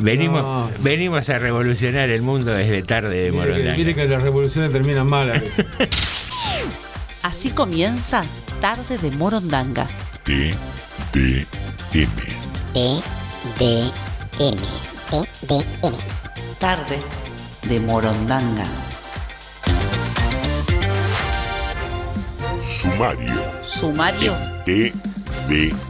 Venimos, No. venimos a revolucionar el mundo desde tarde de Mire que, Morondanga. mire que las revoluciones terminan mal a veces. Así comienza Tarde de Morondanga. T, D, M. T, D, M. T, D, M. Tarde de Morondanga. Sumario. Sumario T, D, M.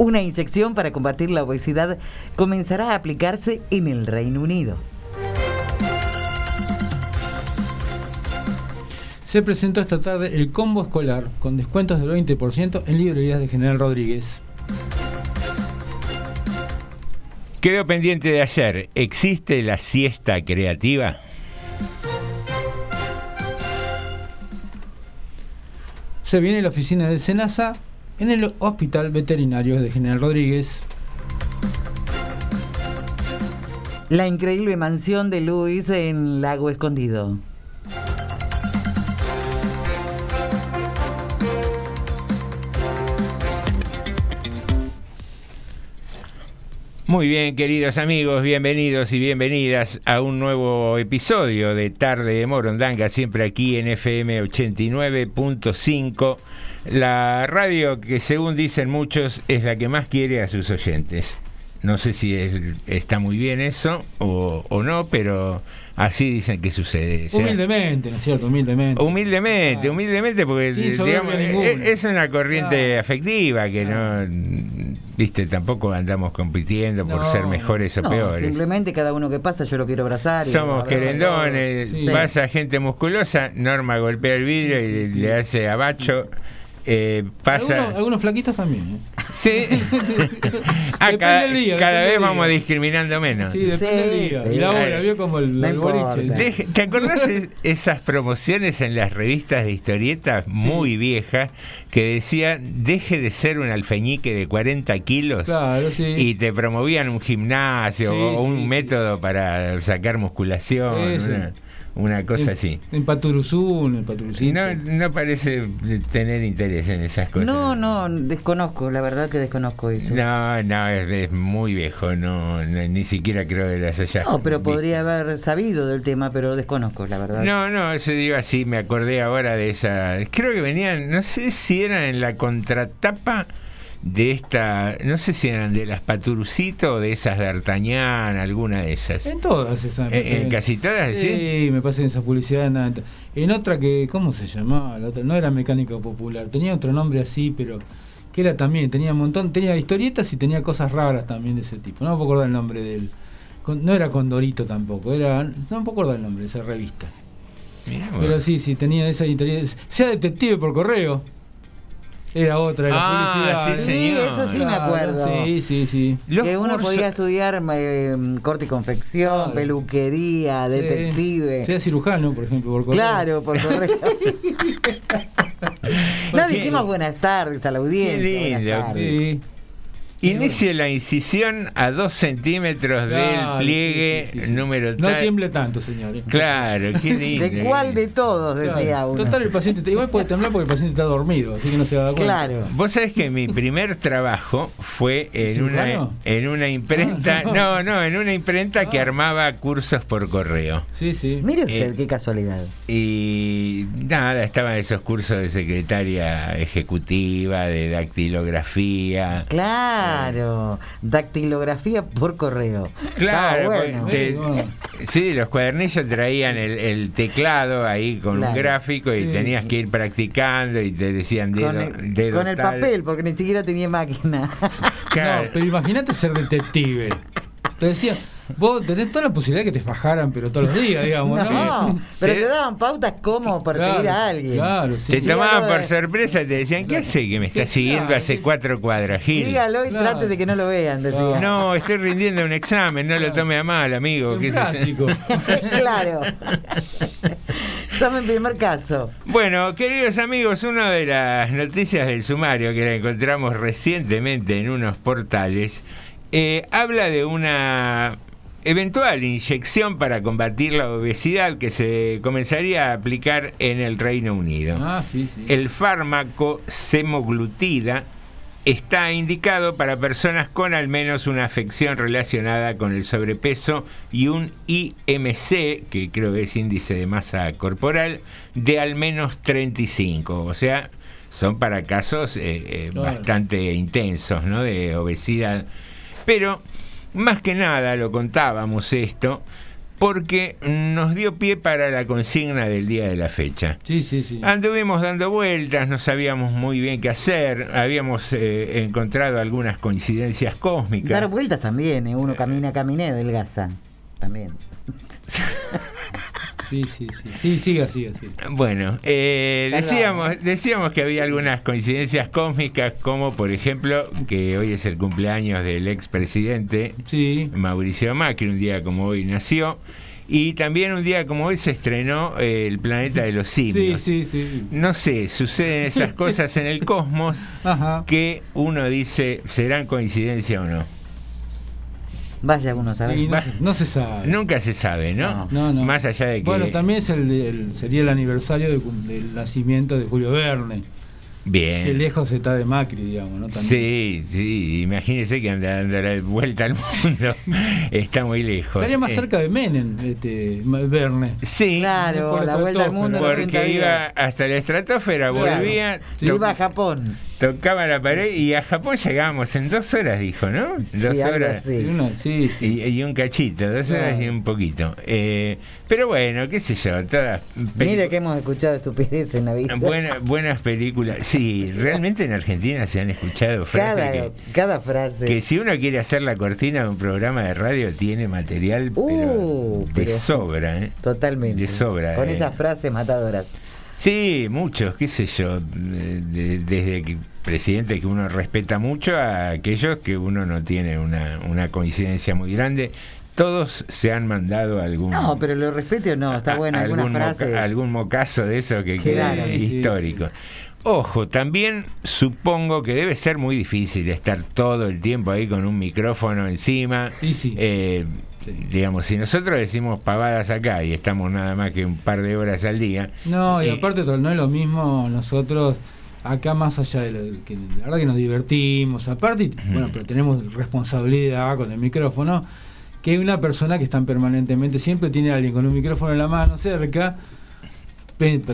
Una inyección para combatir la obesidad comenzará a aplicarse en el Reino Unido. Se presentó esta tarde el combo escolar con descuentos del 20% en librerías de General Rodríguez. Quedó pendiente de ayer. ¿Existe la siesta creativa? Se viene la oficina de Senasa en el Hospital Veterinario de General Rodríguez. La increíble mansión de Luis en Lago Escondido. Muy bien, queridos amigos, bienvenidos y bienvenidas a un nuevo episodio de Tarde de Morondanga, siempre aquí en FM 89.5, la radio que según dicen muchos es la que más quiere a sus oyentes. No sé si es- está muy bien eso o, o no, pero así dicen que sucede. O sea, Humildemente, ¿no es cierto? Humildemente. Humildemente, humildemente, porque digamos, ninguna. es, es una corriente Claro. afectiva que Claro. no, viste, tampoco andamos compitiendo por No, ser mejores o No, peores. simplemente cada uno que pasa yo lo quiero abrazar. y Somos querendones, Sí. pasa gente musculosa, Norma golpea el vidrio Sí, sí, y sí. le hace abacho. Eh, pasa. Algunos, algunos flaquitos también. ¿eh? Sí. Ah, cada, del día, cada depende vez del vamos día. discriminando menos. Sí, depende Sí, del día. sí. Y la hora, vio como el, el boliche. ¿Te acordás es- esas promociones en las revistas de historietas muy viejas que decían deje de ser un alfeñique de 40 kilos Claro, sí. y te promovían un gimnasio Sí, o un sí, sí. método para sacar musculación? Eso. una- una cosa así. En Paturuzú, en el Paturucito. No, no parece tener interés en esas cosas. No, no, desconozco, la verdad que desconozco eso. No, no, es, es muy viejo, no, no, ni siquiera creo que las haya No, pero visto. podría haber sabido del tema, pero desconozco, la verdad. No, no, eso digo así, me acordé ahora de esa. Creo que venían, no sé si eran en la contratapa de esta, no sé si eran de las Paturucito o de esas de Artañán, alguna de esas. En todas esas. me ¿En- casi todas, Sí, sí? me parece en esa publicidad. En, otra que, ¿cómo se llamaba? La otra, no era Mecánico Popular, tenía otro nombre así, pero que era también, tenía un montón, tenía historietas y tenía cosas raras también de ese tipo. No me puedo acordar el nombre del. con- No era Condorito tampoco, era. No me puedo acordar el nombre de esa revista. Mirá. Pero sí, sí, tenía esa historieta. Sea detective por correo. Era otra de la Ah, publicidad. sí, Sí, eso sí me acuerdo. Sí, sí, sí. Los que uno cursos- podía estudiar eh, corte y confección, Claro. peluquería, Sí. detective. Sea cirujano, por ejemplo, por correo. Claro, por correo. no dijimos buenas tardes a la audiencia. Qué lindo. buenas tardes. Sí. Inicie la incisión a dos centímetros Claro, del pliegue sí, sí, sí. número No tal. tiemble tanto, señores. Claro, qué lindo. ¿De cuál de todos? Claro. Decía uno. Total, el paciente igual puede temblar porque el paciente está dormido, así que no se va a dar cuenta. Claro. Vos sabés que mi primer trabajo fue en una, en una imprenta, Ah, no. no, no, en una imprenta que Ah. armaba cursos por correo. Sí, sí. Mire usted, Eh, qué casualidad. Y nada, estaban esos cursos de secretaria ejecutiva, de dactilografía. Claro, dactilografía por correo. Claro, Estaba bueno. te- Sí, los cuadernillos traían el, el teclado ahí con Claro. un gráfico y Sí. tenías que ir practicando y te decían dedo, Con el, dedo con el tal. papel, porque ni siquiera tenía máquina. Claro. No, pero imagínate ser detective. Te decía, vos tenés toda la posibilidad de que te fajaran, pero todos los días, digamos, ¿no? No, pero Te- te daban pautas cómo perseguir Claro, a alguien. Claro, sí. Te Sí, tomaban por de- sorpresa y te decían, ¿qué hace que me está Claro. siguiendo hace cuatro cuadras, Gil? Sígalo y Claro. trate de que no lo vean, decía. No, estoy rindiendo un examen, no lo tome a mal, amigo. Qué claro. Llame en primer caso. Bueno, queridos amigos, una de las noticias del sumario que la encontramos recientemente en unos portales eh, habla de una eventual inyección para combatir la obesidad que se comenzaría a aplicar en el Reino Unido. Ah, sí, sí. El fármaco semaglutida está indicado para personas con al menos una afección relacionada con el sobrepeso y un IMC, que creo que es índice de masa corporal, de al menos 35. O sea, son para casos eh, eh, Claro. bastante intensos ¿no? de obesidad. Pero, más que nada, lo contábamos esto, porque nos dio pie para la consigna del día de la fecha. Sí, sí, sí. Anduvimos dando vueltas, no sabíamos muy bien qué hacer, habíamos eh, encontrado algunas coincidencias cósmicas. Dar vueltas también, ¿eh? uno camina, caminé, delgaza. También. Sí, sí, sí. Sí, siga, siga, siga. Bueno, eh, decíamos, decíamos que había algunas coincidencias cósmicas, como por ejemplo que hoy es el cumpleaños del expresidente Sí. Mauricio Macri, un día como hoy nació, y también un día como hoy se estrenó eh, El planeta de los Sí, simios. sí, sí. No sé, suceden esas cosas en el cosmos Ajá. que uno dice, ¿serán coincidencia o no? Vaya uno saber. no, se, no se sabe. Nunca se sabe, ¿no? No, no. Más allá de que... Bueno, también es el, de- el- sería el aniversario del, nacimiento de Julio Verne. Bien. Que lejos está de Macri, digamos, ¿no? También. Sí, sí, imagínese que anda dando la vuelta al mundo. Está muy lejos. Estaría más Eh, cerca de Menem, este, Verne. Sí, Claro, la el vuelta al mundo en 80 porque iba hasta la estratosfera, Claro. volvía, Sí. Iba a Japón. Tocaba la pared y a Japón llegábamos en dos horas, dijo, ¿no? Sí, dos horas. sí, sí. Y, y un cachito, dos Claro. horas y un poquito. Eh, pero bueno, qué sé yo, todas Mira pelicu- que hemos escuchado estupidez en la vida. Buena- buenas películas. Sí, realmente en Argentina se han escuchado frases cada, que, cada frase. que si uno quiere hacer la cortina de un programa de radio tiene material Uh, pero de pero- sobra, ¿eh? Totalmente. de sobra, Con eh. esas frases matadoras. Sí, muchos, qué sé yo, de- de- desde que presidente que uno respeta mucho a aquellos que uno no tiene una, una coincidencia muy grande. Todos se han mandado algún No, pero lo respete o no, está a- bueno, algunas algún, moca- frases. algún mocazo de eso que quede Sí, sí, histórico. Ojo, también supongo que debe ser muy difícil estar todo el tiempo ahí con un micrófono encima. Sí, sí. Eh, Digamos, si nosotros decimos pavadas acá y estamos nada más que un par de horas al día. No, y eh, aparte no es lo mismo nosotros acá más allá de lo que la verdad que nos divertimos, aparte, bueno, pero tenemos responsabilidad con el micrófono, que hay una persona que están permanentemente, siempre tiene a alguien con un micrófono en la mano cerca,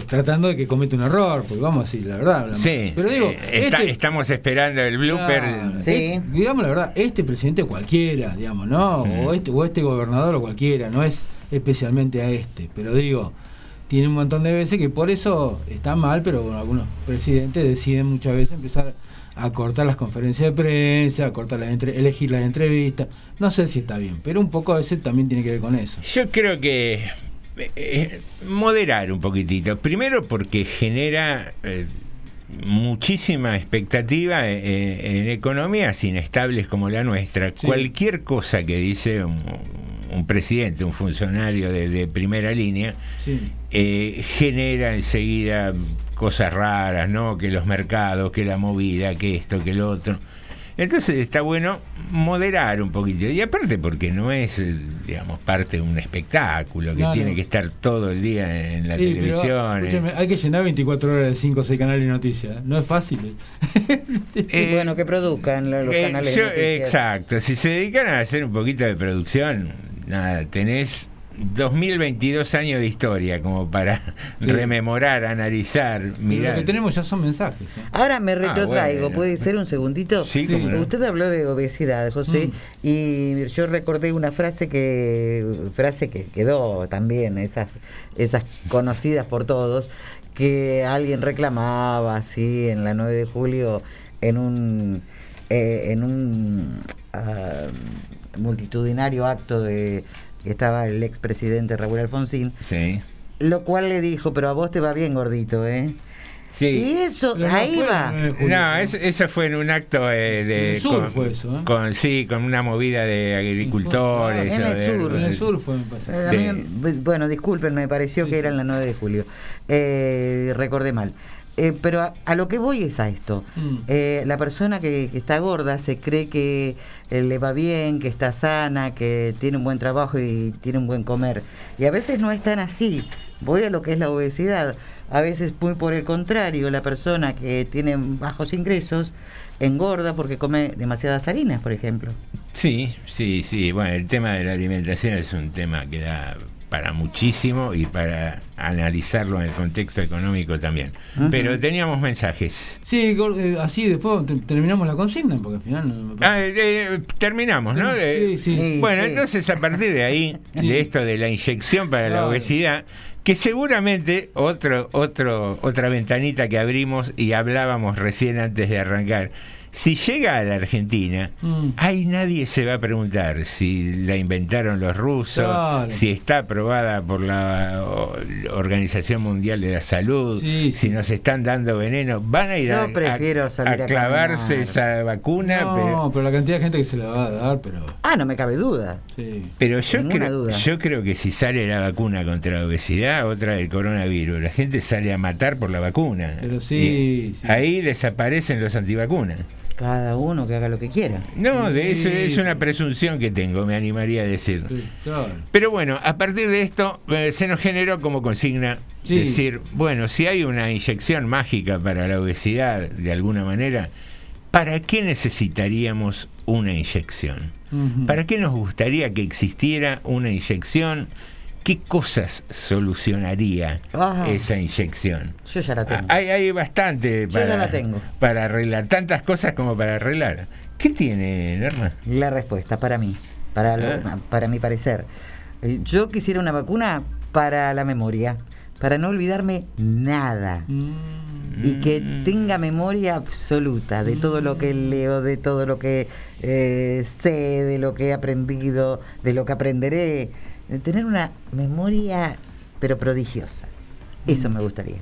tratando de que cometa un error, porque vamos a decir la verdad. hablamos. Sí, pero digo, eh, está- este- estamos esperando el blooper. Claro, Sí. eh, digamos la verdad, este presidente cualquiera, digamos, ¿no? O este, o este gobernador o cualquiera, no es especialmente a este, pero digo, tiene un montón de veces que por eso está mal, pero bueno, algunos presidentes deciden muchas veces empezar a cortar las conferencias de prensa, a cortar las entre- elegir las entrevistas. No sé si está bien, pero un poco a veces también tiene que ver con eso. Yo creo que eh, eh, moderar un poquitito. Primero porque genera eh, muchísima expectativa en economías inestables como la nuestra. Sí. Cualquier cosa que dice un, un presidente, un funcionario de, de primera línea, Sí. eh, genera enseguida cosas raras, ¿no? Que los mercados, que la movida, que esto, que lo otro. Entonces está bueno moderar un poquito. Y aparte porque no es, eh, digamos, parte de un espectáculo que No, tiene no. que estar todo el día en la Sí, pero, televisión. eh. hay que llenar 24 horas de 5 o 6 canales de noticias. No es fácil. Y Eh, bueno, que produzcan lo- los Eh, canales de noticias. exacto, si se dedican a hacer un poquito de producción, nada, tenés 2022 años de historia como para Sí. rememorar, analizar, Pero mirar. Lo que tenemos ya son mensajes. ¿eh? Ahora me retrotraigo, bueno. ¿puede ser un segundito? Sí. Usted habló de obesidad, José, Mm. y yo recordé una frase que frase que quedó también, esas esas conocidas por todos, que alguien reclamaba así en la 9 de julio en un eh, en un ah, multitudinario acto de que estaba el expresidente Raúl Alfonsín, Sí. lo cual le dijo, pero a vos te va bien gordito, ¿eh? Sí. Y eso, Pero ahí fue va. el 9 de julio, No, eso, eso fue en un acto eh, de. En el sur con, fue eso, ¿eh? con- sí, con una movida de agricultores. En el de- sur. En el sur fue, me. Eh, a Sí. mí me- bueno, disculpen, me pareció Sí, que era en la 9 de julio. Eh, recordé mal. Eh, pero a, a lo que voy es a esto. Mm. Eh, la persona que, que está gorda se cree que eh, le va bien, que está sana, que tiene un buen trabajo y tiene un buen comer. Y a veces no es tan así. Voy a lo que es la obesidad. A veces, muy por el contrario, la persona que tiene bajos ingresos engorda porque come demasiadas harinas, por ejemplo. Sí, sí, sí. Bueno, el tema de la alimentación es un tema que da para muchísimo y para analizarlo en el contexto económico también. Pero teníamos mensajes. Sí, eh, así después te- terminamos la consigna, porque al final Ah, eh, eh, terminamos, ¿no? Sí, sí. Sí. Bueno, entonces a partir de ahí, Sí. de esto de la inyección para la obesidad, que seguramente otro, otro, otra ventanita que abrimos y hablábamos recién antes de arrancar, si llega a la Argentina, Mm. ahí nadie se va a preguntar si la inventaron los rusos, Claro. si está aprobada por la o- Organización Mundial de la Salud, Sí, si sí, nos están dando veneno, van a ir Yo a, prefiero a- salir a a clavarse esa vacuna, No, pero... pero... la cantidad de gente que se la va a dar, pero. Ah, no me cabe duda. Sí. Pero yo creo, duda. yo creo que si sale la vacuna contra la obesidad, otra del coronavirus, la gente sale a matar por la vacuna. Pero sí, Y sí. Ahí desaparecen los antivacunas. Cada uno que haga lo que quiera. No, de eso es una presunción que tengo, me animaría a decir. Pero bueno, a partir de esto eh, se nos generó como consigna Sí. decir, bueno, si hay una inyección mágica para la obesidad de alguna manera, ¿para qué necesitaríamos una inyección? ¿Para qué nos gustaría que existiera una inyección? ¿Qué cosas solucionaría Ajá. esa inyección? Yo ya la tengo. Ah, Hay, hay bastante Yo ya para, la tengo. para arreglar, tantas cosas como para arreglar. ¿Qué tiene, Norma? La respuesta para mí, para, lo- Ah. para mi parecer. Eh, Yo quisiera una vacuna para la memoria, para no olvidarme nada. Mm. Y que Mm. tenga memoria absoluta de todo lo que leo, de todo lo que eh, sé, de lo que he aprendido, de lo que aprenderé. De tener una memoria, pero prodigiosa. Eso me gustaría.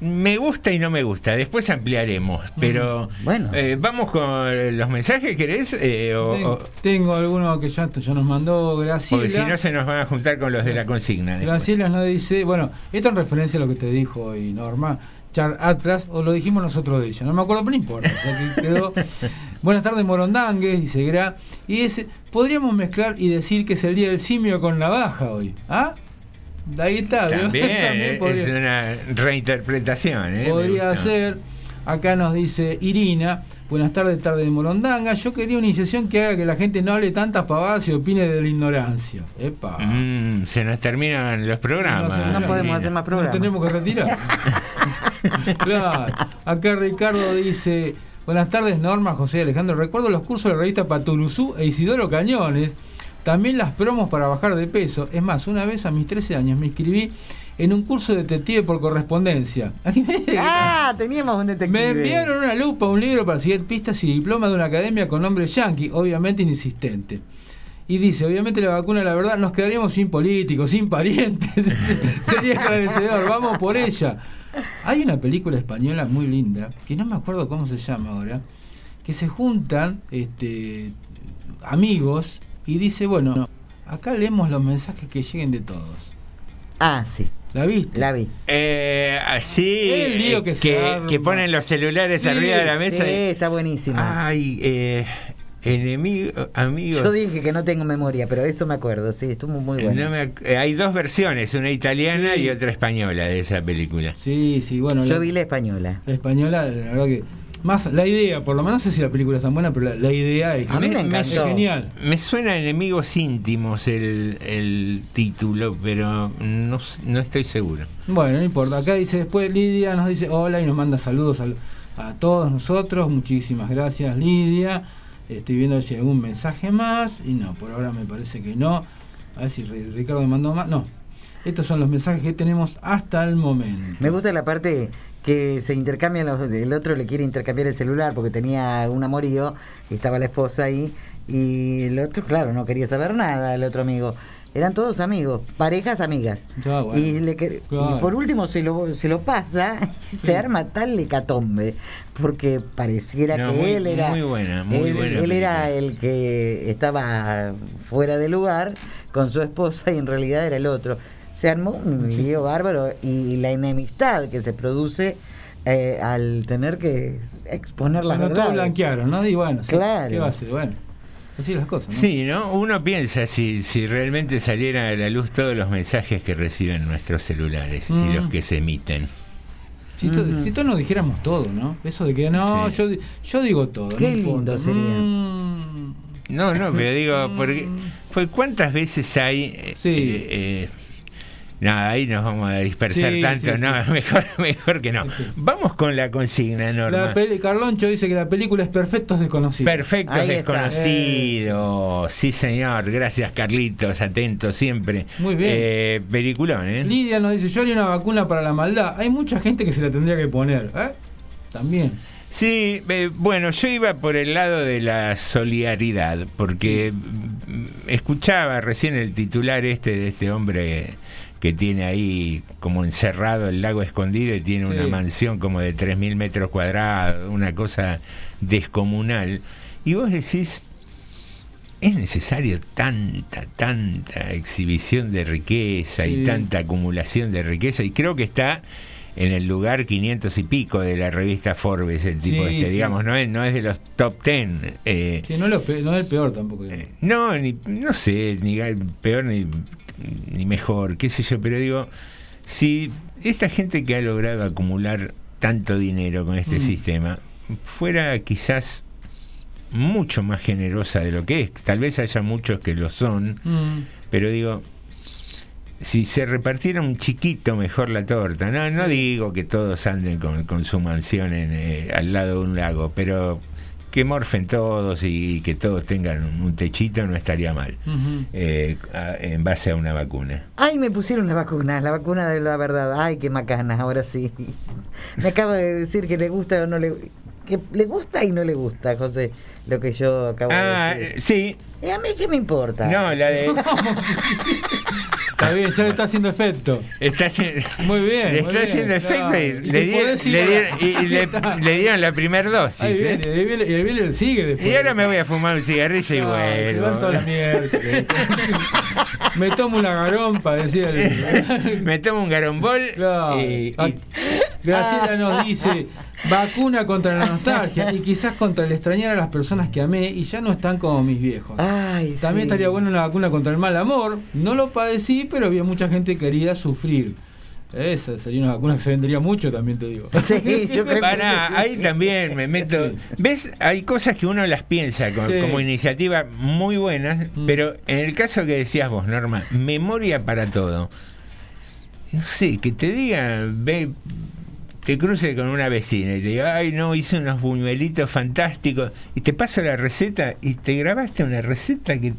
Me gusta y no me gusta, después ampliaremos, pero Bueno. eh, vamos con los mensajes, ¿querés? Eh, o- Tengo, tengo alguno que ya, ya nos mandó Graciela. porque si no se nos van a juntar con los de la consigna. después. Graciela nos dice, bueno, esto en referencia a lo que te dijo hoy Norma, Char Atlas, o lo dijimos nosotros de ella, no me acuerdo, pero no importa, o sea que quedó. Buenas tardes, Morondangues, dice Gra. Y ese, podríamos mezclar y decir que es el día del simio con navaja hoy. ¿Ah? Ahí está. También, También es una reinterpretación. ¿eh? Podría ser. Acá nos dice Irina, buenas tardes, tarde de Morondanga. Yo quería una iniciación que haga que la gente no hable tantas pavadas y opine de la ignorancia. Epa. Mm, se nos terminan los programas. No, no No podemos hacer más Nos programas. tenemos que retirar. claro. Acá Ricardo dice, buenas tardes Norma, José Alejandro. Recuerdo los cursos de la revista Paturuzú e Isidoro Cañones. También las promos para bajar de peso. Es más, una vez a mis 13 años me inscribí en un curso de detective por correspondencia. Ah, teníamos un detective. Me enviaron una lupa, un libro para seguir pistas y diploma de una academia con nombre yankee, obviamente inexistente. Y dice, obviamente la vacuna, la verdad, nos quedaríamos sin políticos, sin parientes. Sería esclarecedor, vamos por ella. Hay una película española muy linda, que no me acuerdo cómo se llama ahora, que se juntan este, amigos y dice, bueno, acá leemos los mensajes que lleguen de todos. Ah, sí, ¿La viste? la vi. Eh, El lío que eh, se que, ponen los celulares Sí, arriba de la Sí, mesa. y- está buenísima. Ay, eh, enemigo, amigos. Yo dije que no tengo memoria, pero eso me acuerdo, sí, estuvo muy bueno. No me ac- eh, hay dos versiones, una italiana Sí. y otra española de esa película. Sí, sí, bueno. Yo la- vi la española. La española, la verdad que. Más la idea, por lo menos no sé si la película es tan buena, pero la, la idea es, A mí me es encantó. genial. Me suena a enemigos íntimos el, el título, pero no, no estoy seguro. Bueno, no importa. Acá dice después Lidia, nos dice hola y nos manda saludos a, a todos nosotros. Muchísimas gracias, Lidia. Estoy viendo si hay algún mensaje más. Y no, por ahora me parece que no. A ver si Ri- Ricardo mandó más. No. Estos son los mensajes que tenemos hasta el momento. Me gusta la parte que se intercambian los, el otro le quiere intercambiar el celular porque tenía un amorío, estaba la esposa ahí, y el otro, claro, no quería saber nada, el otro amigo. Eran todos amigos, parejas amigas. Ya, bueno. y, le Claro. y por último se lo, se lo pasa y se arma tal hecatombe, porque pareciera No, que muy- él era, muy buena, muy él, buena él era el que estaba fuera de lugar con su esposa y en realidad era el otro. Se armó un Sí, lío bárbaro y la enemistad que se produce eh, al tener que exponer las Bueno, todo verdades. blanquearon, ¿no? Y bueno, Claro. ¿qué va a hacer? Bueno, así las cosas, ¿no? Sí, ¿no? Uno piensa si, si realmente salieran a la luz todos los mensajes que reciben nuestros celulares Mm. y los que se emiten. Si, to- Ujú. si todos nos dijéramos todo, ¿no? Eso de que no, Sí. yo, di- yo digo todo. no Qué importa. lindo sería. Mm, No, no, pero digo, porque, pues ¿cuántas veces hay... eh, Sí. eh, eh, nada, ahí nos vamos a dispersar Sí, tanto, sí, no, sí. mejor, mejor que no. Sí. Vamos con la consigna, Norma. la peli- Carloncho dice que la película es Perfectos Desconocidos. Perfectos Ahí desconocidos. Sí, señor. Gracias, Carlitos. Atento siempre. Muy bien. Eh, peliculón, ¿eh? Lidia nos dice, yo haría una vacuna para la maldad. Hay mucha gente que se la tendría que poner. ¿eh? También. Sí, eh, bueno, yo iba por el lado de la solidaridad, porque mm, escuchaba recién el titular este de este hombre que tiene ahí como encerrado el lago escondido y tiene Sí. una mansión como de 3.000 metros cuadrados, una cosa descomunal. Y vos decís, ¿es necesario tanta, tanta exhibición de riqueza Sí. y tanta acumulación de riqueza? Y creo que está en el lugar 500 y pico de la revista Forbes, el tipo Sí, este, sí, digamos. No, es, no es de los top 10. eh, Sí, no, es lo no es el peor tampoco. eh, no, ni, no sé, ni peor ni, ni mejor, qué sé yo, pero digo, si esta gente que ha logrado acumular tanto dinero con este Mm. sistema fuera quizás mucho más generosa de lo que es, tal vez haya muchos que lo son, Mm, pero digo, si se repartiera un chiquito mejor la torta, no, no digo que todos anden con, con su mansión en, eh, al lado de un lago, pero que morfen todos y que todos tengan un, techito no estaría mal, eh, a- en base a una vacuna. Ay, me pusieron la vacuna, la vacuna de la verdad. Ay, qué macana, ahora sí. Me acaba de decir que le gusta o no le que le gusta y no le gusta, José, lo que yo acabo Ah, de decir. eh, sí, ¿Y a mí qué me importa? no, la de... Está bien, ya le está haciendo efecto. Está haciendo... Muy bien. Le muy está bien, haciendo efecto y, Y le, dieron, le dieron- y- y le, Ahí está. le dieron la primera dosis. Ahí ¿eh? viene, ahí viene, y viene, sigue después. Y ahora me voy a fumar un cigarrillo y No, se van la vuelvo. mierda. Me tomo una garompa, decía el. me tomo un garombol Claro. y, y- Ah, Graciela nos dice, vacuna contra la nostalgia y quizás contra el extrañar a las personas que amé y ya no están como mis viejos. Ay, También sí. estaría buena una vacuna contra el mal amor. No lo padecí, pero había mucha gente querida sufrir. Esa sería una vacuna que se vendería mucho, también te digo. Sí, yo creo que Para, sí. ahí también me meto. Sí. ¿Ves? Hay cosas que uno las piensa Sí. como iniciativa muy buenas, Mm. pero en el caso que decías vos, Norma, memoria para todo. No sé, que te diga, ve, te cruce con una vecina y te diga, ay, no, hice unos buñuelitos fantásticos, y te paso la receta y te grabaste una receta que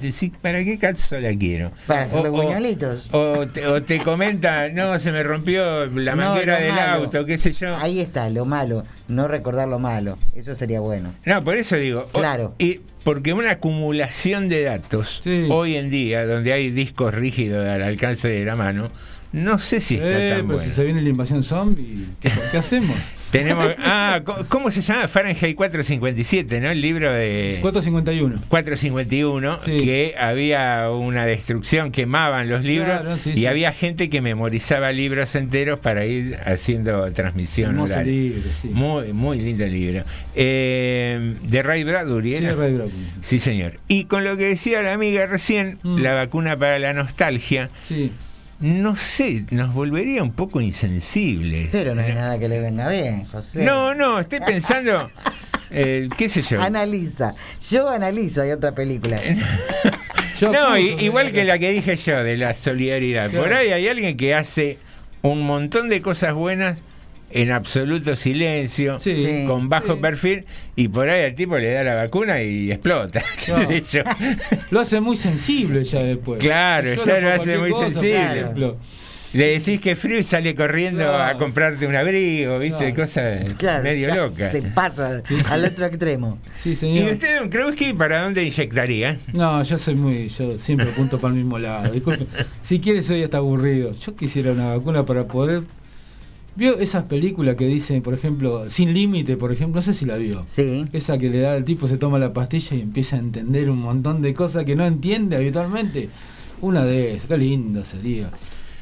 decís, ¿para qué caso la quiero? Para hacer los buñuelitos. O te, o te comenta, no, se me rompió la manguera del malo. auto, qué sé yo. Ahí está, lo malo. No recordar lo malo. Eso sería bueno. No, por eso digo. o- Claro. y porque una acumulación de datos Sí. hoy en día, donde hay discos rígidos al alcance de la mano, no sé si está Eh, tan pero bueno. si se viene la invasión zombie, ¿qué, qué hacemos? Tenemos, ah, ¿cómo se llama? Fahrenheit 457, ¿no? El libro de 451. 451, Sí. que había una destrucción, quemaban los libros Claro, sí, y sí. había gente que memorizaba libros enteros para ir haciendo transmisión oral. libro, sí. Muy, muy lindo libro. Eh, de Ray Bradbury, Sí, ¿era? Ray Bradbury. Sí, señor. Y con lo que decía la amiga recién, Mm. la vacuna para la nostalgia, Sí. No sé, nos volvería un poco insensibles. Pero no hay nada que le venga bien, José. No, no, estoy pensando, eh, qué sé yo. Analiza. Yo analizo, hay otra película. Yo no, igual que la que dije yo, de la solidaridad. Claro. Por ahí hay alguien que hace un montón de cosas buenas en absoluto silencio, Sí. Con bajo Sí. perfil, y por ahí al tipo le da la vacuna y explota. qué Claro. sé yo. Lo hace muy sensible ya después. Claro, Yo ya lo hace muy cosa, sensible. Le decís que es frío y sale corriendo Claro. a comprarte un abrigo, ¿viste? Claro. Cosas Claro, medio locas. Se pasa al, al otro extremo. Sí, ¿Y señor. usted, don Krauski, para dónde inyectaría? No, yo soy muy, yo siempre apunto para el mismo lado. Disculpe, si quieres hoy está aburrido. Yo quisiera una vacuna para poder. ¿Vio esas películas que dicen, por ejemplo, Sin Límite, por ejemplo? No sé si la vio. Sí. Esa que le da el tipo, se toma la pastilla y empieza a entender un montón de cosas que no entiende habitualmente. Una de esas, qué lindo sería.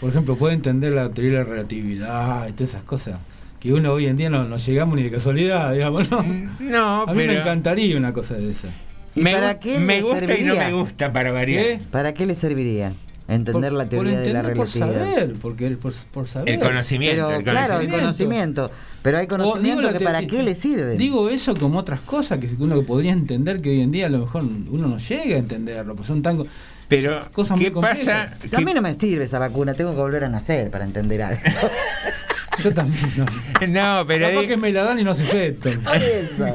Por ejemplo, puede entender la teoría de la relatividad y todas esas cosas que uno hoy en día no, no llegamos ni de casualidad, digamos, ¿no? No, A mí me encantaría una cosa de esa. ¿Y me, para qué me gusta y no me gusta para variar. ¿Qué? ¿Para qué le serviría? Entender Por- la teoría por de la entender, por relatividad. saber, porque por, por saber. El conocimiento. Pero el claro, el conocimiento. Pero hay conocimiento que para qué le sirve. Digo eso como otras cosas que uno podría entender que hoy en día a lo mejor uno no llega a entenderlo, pues son tan Pero, son cosas muy ¿qué pasa? complejas. a mí ¿Qué- no me sirve esa vacuna, tengo que volver a nacer para entender algo. Yo también, no. No, pero Capaz di- que me la dan y no hace efecto. Por eso.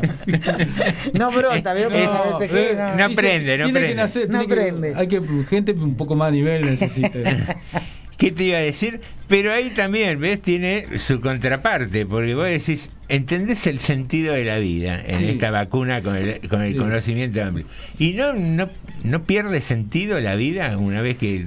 No brota, veo eh, no. no dice, prende, no tiene prende. Que nacer, No tiene que- prende. hay que gente un poco más a nivel necesita. ¿Qué te iba a decir? Pero ahí también, ¿ves? Tiene su contraparte, porque vos decís, entendés el sentido de la vida en Sí. esta vacuna con el, con el Sí. conocimiento amplio. Y no, no, no pierde sentido la vida una vez que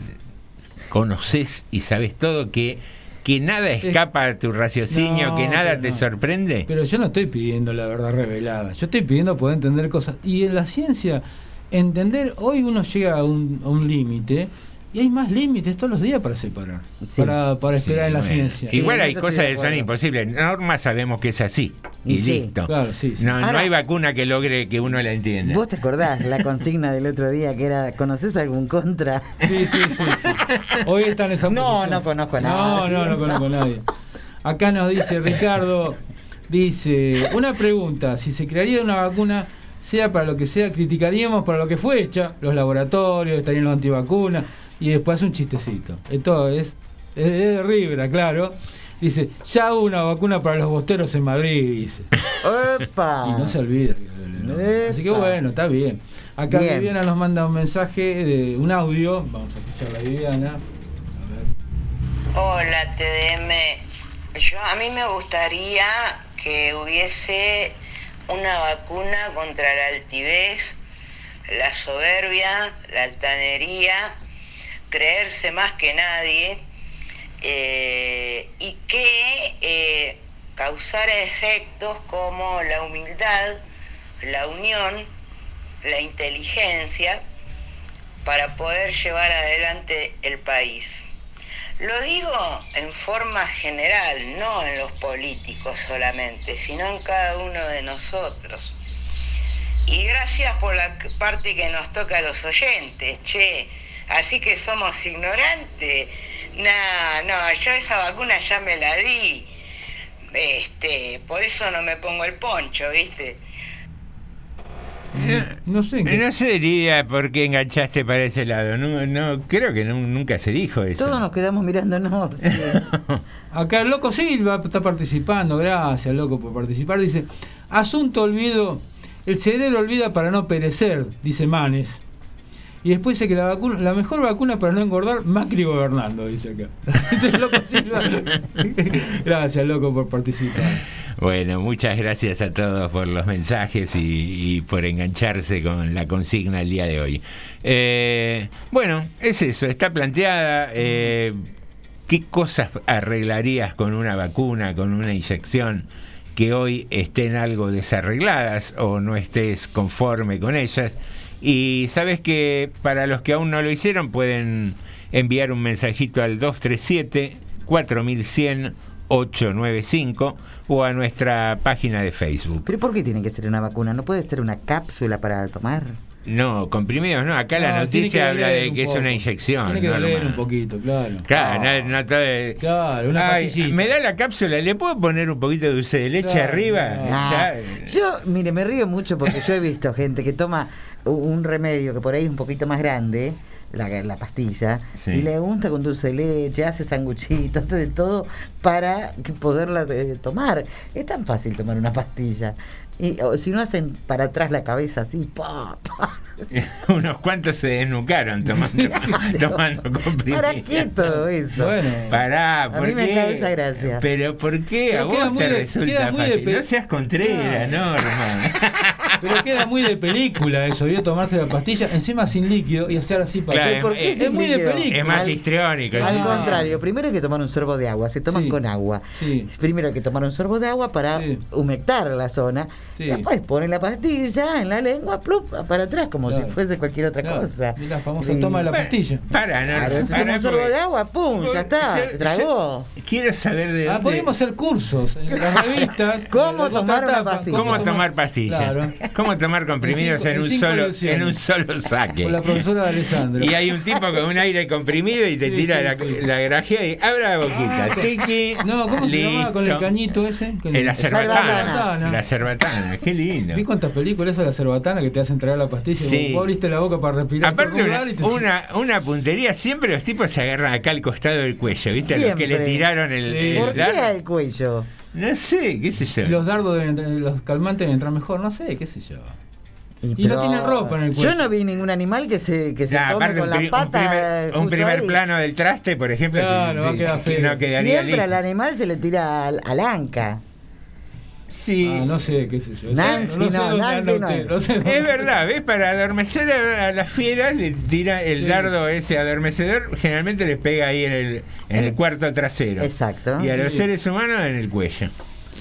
conoces y sabes todo, que, que nada escapa a tu raciocinio, No, que nada te no. sorprende. Pero yo no estoy pidiendo la verdad revelada. Yo estoy pidiendo poder entender cosas. Y en la ciencia, entender, hoy uno llega a un, a un límite y hay más límites todos los días para separar. Sí. Para, para Sí, esperar en la bueno. ciencia. Igual hay cosas de que son imposibles. Norma sabemos que es así. Y, Y sí. listo. Claro, sí, sí. No, no hay vacuna que logre que uno la entienda. ¿Vos te acordás la consigna del otro día que era ¿conoces algún contra? Sí, sí, sí, sí. Hoy está en esa No, no conozco a No, nadie. no, no conozco a nadie. Acá nos dice Ricardo, dice, una pregunta, si se crearía una vacuna, sea para lo que sea, criticaríamos para lo que fue hecha, los laboratorios, estarían los antivacunas, y después hace un chistecito. Esto es, es de Ribra, claro. Dice, ya hubo una vacuna para los bosteros en Madrid, dice. ¡Opa! Y no se olvida. ¿no? Así que Epa. bueno, está bien. Acá Bien. Viviana nos manda un mensaje de un audio. Vamos a escuchar a Viviana. A ver. Hola TDM, yo a mí me gustaría que hubiese una vacuna contra la altivez, la soberbia, la altanería, creerse más que nadie eh, y que eh, causara efectos como la humildad, la unión, la inteligencia para poder llevar adelante el país. Lo digo en forma general, no en los políticos solamente, sino en cada uno de nosotros. Y gracias por la parte que nos toca a los oyentes, che. Así que somos ignorantes. No, no, yo esa vacuna ya me la di. Este, por eso no me pongo el poncho, ¿viste? No sé. qué- No sería por qué enganchaste para ese lado. No, no creo que nu- nunca se dijo eso. Todos nos quedamos mirándonos. sí. Acá el loco Silva está participando, gracias loco por participar. Dice, asunto olvido, el cerebro olvida para no perecer, dice Manes. Y después dice que la vacuna, la mejor vacuna para no engordar, Macri gobernando, dice acá. Loco gracias loco por participar. Bueno, muchas gracias a todos por los mensajes y, y por engancharse con la consigna el día de hoy. Eh, bueno, es eso, está planteada. eh, ¿Qué cosas arreglarías con una vacuna, con una inyección que hoy estén algo desarregladas o no estés conforme con ellas? Y sabes que para los que aún no lo hicieron pueden enviar un mensajito al 237 4100 895 o a nuestra página de Facebook. ¿Pero por qué tiene que ser una vacuna? ¿No puede ser una cápsula para tomar? No, comprimidos no. Acá la No, noticia habla de que es poco. una inyección. Tiene que no doler un poquito, claro. Claro, Ah. no, no Claro, una Ay, me da la cápsula, ¿le puedo poner un poquito de dulce de leche Claro, arriba? no. Ah, yo, mire, me río mucho porque yo he visto gente que toma un remedio que por ahí es un poquito más grande, la, la pastilla, Sí. y le unta con dulce de leche, hace sanguchitos, hace de todo para que poderla eh, tomar. Es tan fácil tomar una pastilla. Y o si no hacen para atrás la cabeza así, pa, pa. Unos cuantos se desnucaron tomando, Claro. tomando comprimidos. ¿Para qué todo eso? Bueno. Pará, A ¿por mí me qué? causa gracia. Pero ¿por qué Pero a vos te de- resulta fácil? pe- No seas contrera, Claro. Norma. Pero queda muy de película eso, ¿vio? Tomarse la pastilla, encima sin líquido y hacer así para Claro, ¿Por qué es- muy de película. es más Al- histriónico. Al contrario, primero hay que tomar un sorbo de agua, se toman Sí. con agua. Sí. Primero hay que tomar un sorbo de agua para Sí. humectar la zona. Sí. Después ponen la pastilla en la lengua, plup, para atrás, como Claro. si fuese cualquier otra Claro. cosa. Y la famosa Sí. toma de la pastilla. Para, no, Claro, se para, toma un sorbo porque- de agua, pum, ya está, se tragó. Quiero saber de Ah, dónde- podemos hacer cursos en las revistas. ¿Cómo tomar una pastilla? ¿Cómo tomar pastillas? Claro. ¿Cómo tomar comprimidos En un solo, en un solo saque? Con la profesora de Alessandro. Y hay un tipo con un aire comprimido y te Sí, tira sí, la, sí. la grajea y abre la boquita. Ah, Tiki, No, ¿cómo se llamaba con el cañito ese? Que- Eh, La cerbatana. cerbatana. La cerbatana, qué lindo. ¿Vi cuántas películas de la cerbatana que te hacen traer la pastilla? Sí. Vos abriste la boca para respirar. Aparte, una, lado y te- una, una puntería, siempre los tipos se agarran acá al costado del cuello, ¿viste? A los que le Siempre. tiraron el, Sí. el ¿Por qué dardo. al cuello? No sé, qué sé yo. Los dardos deben entrar- los calmantes deben entrar mejor, no sé, qué sé yo. Y pero- no tienen ropa en el cuello. Yo no vi ningún animal que se, que se tome aparte, con un, primer, un justo primer ahí. plano del traste, por ejemplo, sí, quedar que feo. no quedaría Siempre al animal se le tira al, al anca. Sí. Ah, no sé, qué sé yo. Nancy, no, sé no, dónde Nancy usted, no sé Es verdad, ¿ves? Para adormecer a, a las fieras le tira el Sí. dardo ese adormecedor, generalmente les pega ahí en el, en el cuarto trasero. Exacto. Y a los Sí. seres humanos en el cuello.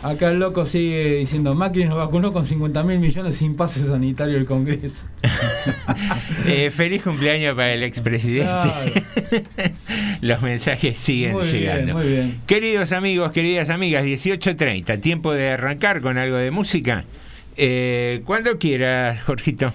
Acá el loco sigue diciendo, Macri nos vacunó con 50 mil millones sin pase sanitario del Congreso. Eh, feliz cumpleaños para el expresidente. Claro. Los mensajes siguen Muy bien, llegando. muy bien. Queridos amigos, queridas amigas, 18.30, tiempo de arrancar con algo de música. Eh, cuando quieras, Jorgito.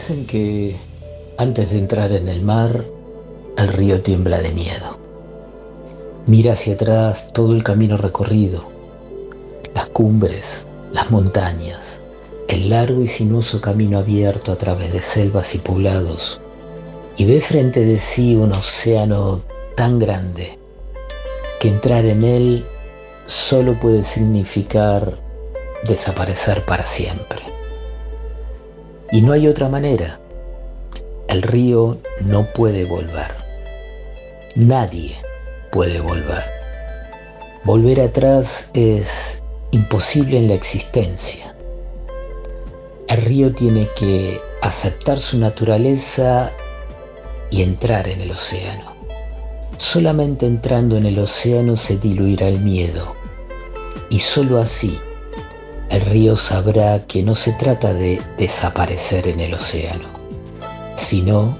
Dicen que antes de entrar en el mar, el río tiembla de miedo. Mira hacia atrás todo el camino recorrido, las cumbres, las montañas, el largo y sinuoso camino abierto a través de selvas y poblados, y ve frente de sí un océano tan grande que entrar en él solo puede significar desaparecer para siempre. Y no hay otra manera. El río no puede volver. Nadie puede volver. Volver atrás es imposible en la existencia. El río tiene que aceptar su naturaleza y entrar en el océano. Solamente entrando en el océano se diluirá el miedo y sólo así el río sabrá que no se trata de desaparecer en el océano, sino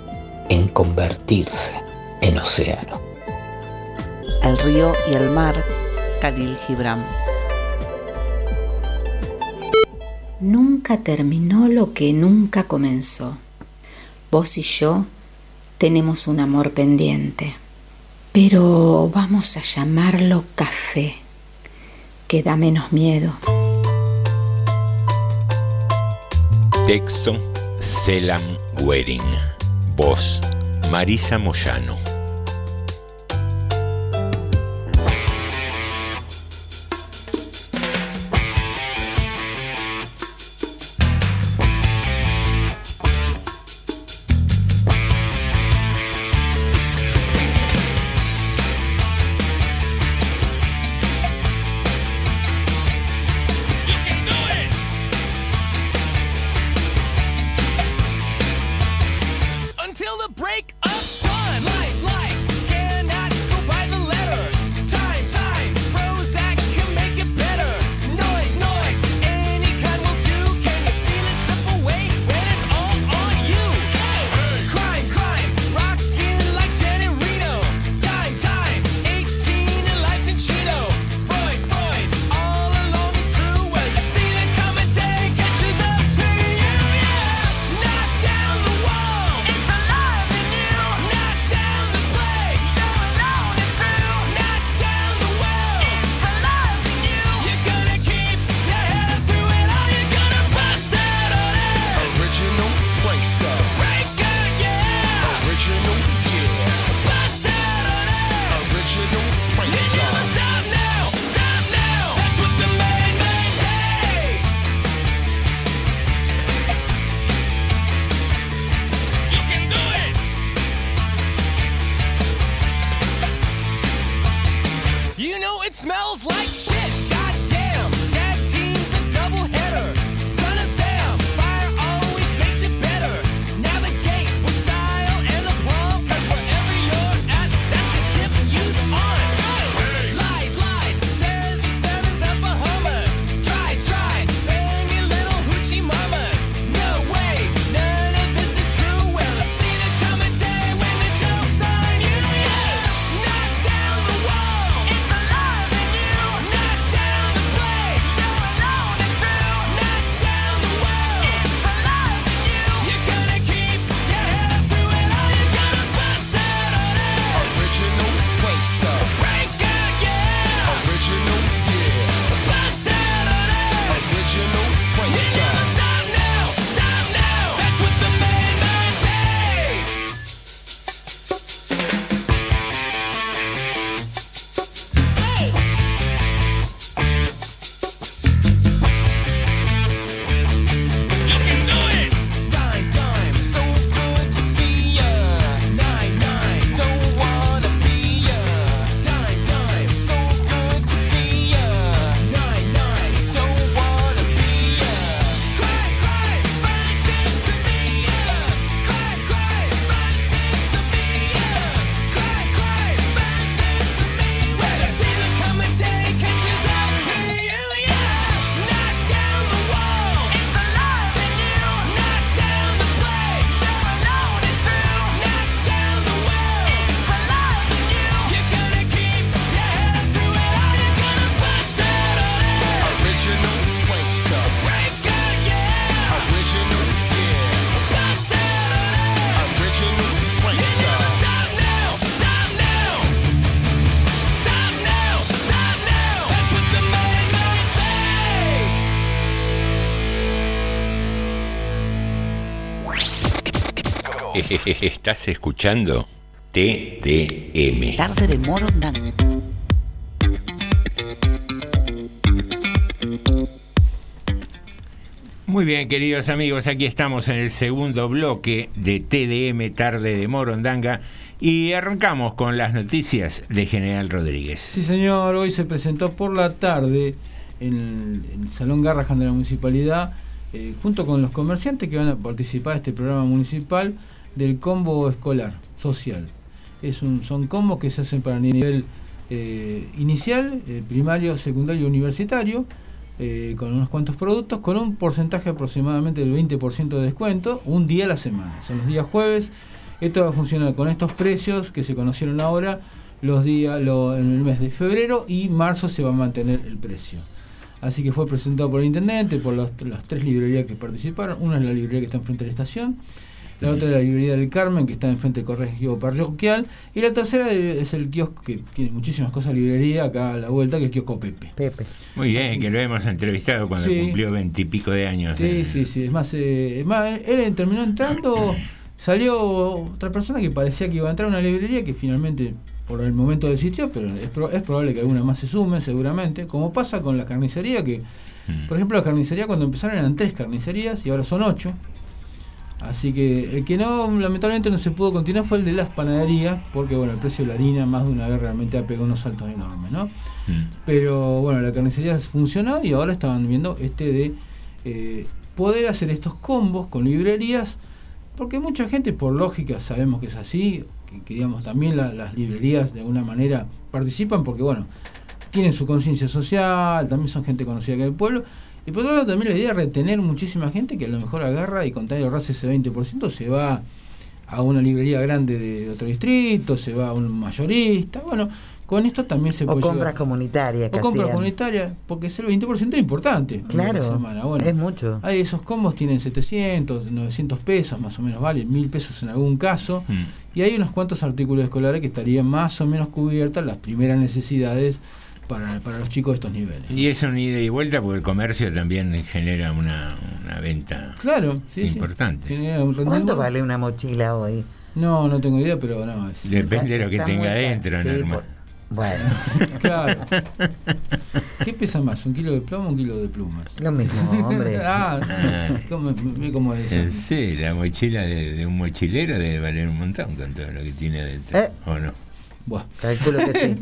en convertirse en océano. El río y el mar, Khalil Gibran. Nunca terminó lo que nunca comenzó. Vos y yo tenemos un amor pendiente, pero vamos a llamarlo café, que da menos miedo. Texto Selam Wering. Voz Marisa Moyano. Estás escuchando TDM. Tarde de Morondanga. Muy bien, queridos amigos, aquí estamos en el segundo bloque de TDM Tarde de Morondanga y arrancamos con las noticias de General Rodríguez. Sí, señor, hoy se presentó por la tarde en el, Salón Garrahan de la Municipalidad, eh, junto con los comerciantes que van a participar de este programa municipal del combo escolar social. Es un, son combos que se hacen para nivel eh, inicial, eh, primario, secundario, universitario eh, con unos cuantos productos, con un porcentaje aproximadamente del 20% de descuento, un día a la semana. Son los días jueves. Esto va a funcionar con estos precios que se conocieron ahora los días en el mes de febrero y marzo se va a mantener el precio. Así que fue presentado por el intendente, por las tres librerías que participaron. Una es la librería que está enfrente de la estación, la otra es la librería del Carmen, que está enfrente del Corregio Parroquial, y la tercera es el kiosco que tiene muchísimas cosas de librería acá a la vuelta, que es el kiosco Pepe. Pepe. Muy bien, que lo hemos entrevistado cuando cumplió veintipico de años. Sí, sí, sí. Es más, eh, más, él terminó entrando, salió otra persona que parecía que iba a entrar a una librería que finalmente por el momento desistió, pero es, es probable que alguna más se sume, seguramente, como pasa con la carnicería, que, mm. por ejemplo, la carnicería cuando empezaron eran tres carnicerías y ahora son ocho. Así que el que no, lamentablemente no se pudo continuar fue el de las panaderías, porque bueno, el precio de la harina más de una vez realmente ha pegado unos saltos enormes, ¿no? Mm. Pero bueno, la carnicería funcionó y ahora estaban viendo este de eh, poder hacer estos combos con librerías, porque mucha gente, por lógica, sabemos que es así, que, digamos también las librerías de alguna manera participan, porque bueno, tienen su conciencia social, también son gente conocida que el pueblo, y por otro lado también la idea es retener muchísima gente que a lo mejor agarra y con tal de ahorrarse ese 20% se va a una librería grande de otro distrito, se va a un mayorista, bueno, con esto también se o puede compras comunitarias. O compras comunitarias, porque ese 20% es importante. Claro, Bueno, es mucho. Hay esos combos tienen 700, 900 pesos más o menos, vale, 1000 pesos en algún caso. Mm. Y hay unos cuantos artículos escolares que estarían más o menos cubiertas las primeras necesidades para, para los chicos de estos niveles. Y es un ida y vuelta porque el comercio también genera una, una venta claro, importante. ¿Cuánto vale una mochila hoy? No, no tengo idea, pero no. Depende de lo que tenga adentro, Bueno. claro. ¿Qué pesa más? ¿Un kilo de plomo o un kilo de plumas? Lo mismo, hombre. ah, ah. ¿cómo, cómo es eso? Sí, la mochila de, un mochilero debe valer un montón con todo lo que tiene adentro. Eh. ¿O no?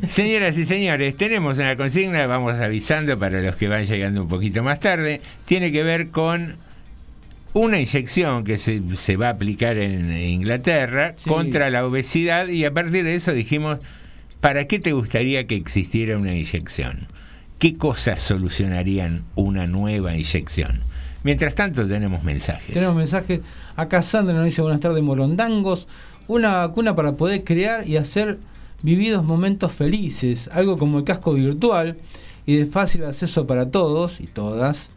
Señoras y señores, tenemos una consigna, vamos avisando para los que van llegando un poquito más tarde. Tiene que ver con una inyección que se, se va a aplicar en Inglaterra contra la obesidad y a partir de eso dijimos, ¿para qué te gustaría que existiera una inyección? ¿Qué cosas solucionarían una nueva inyección? Mientras tanto tenemos mensajes. Tenemos mensajes. Acá Sandra nos dice buenas tardes, Morondangos. Una vacuna para poder crear y hacer vividos momentos felices, algo como el casco virtual y de fácil acceso para todos y todas.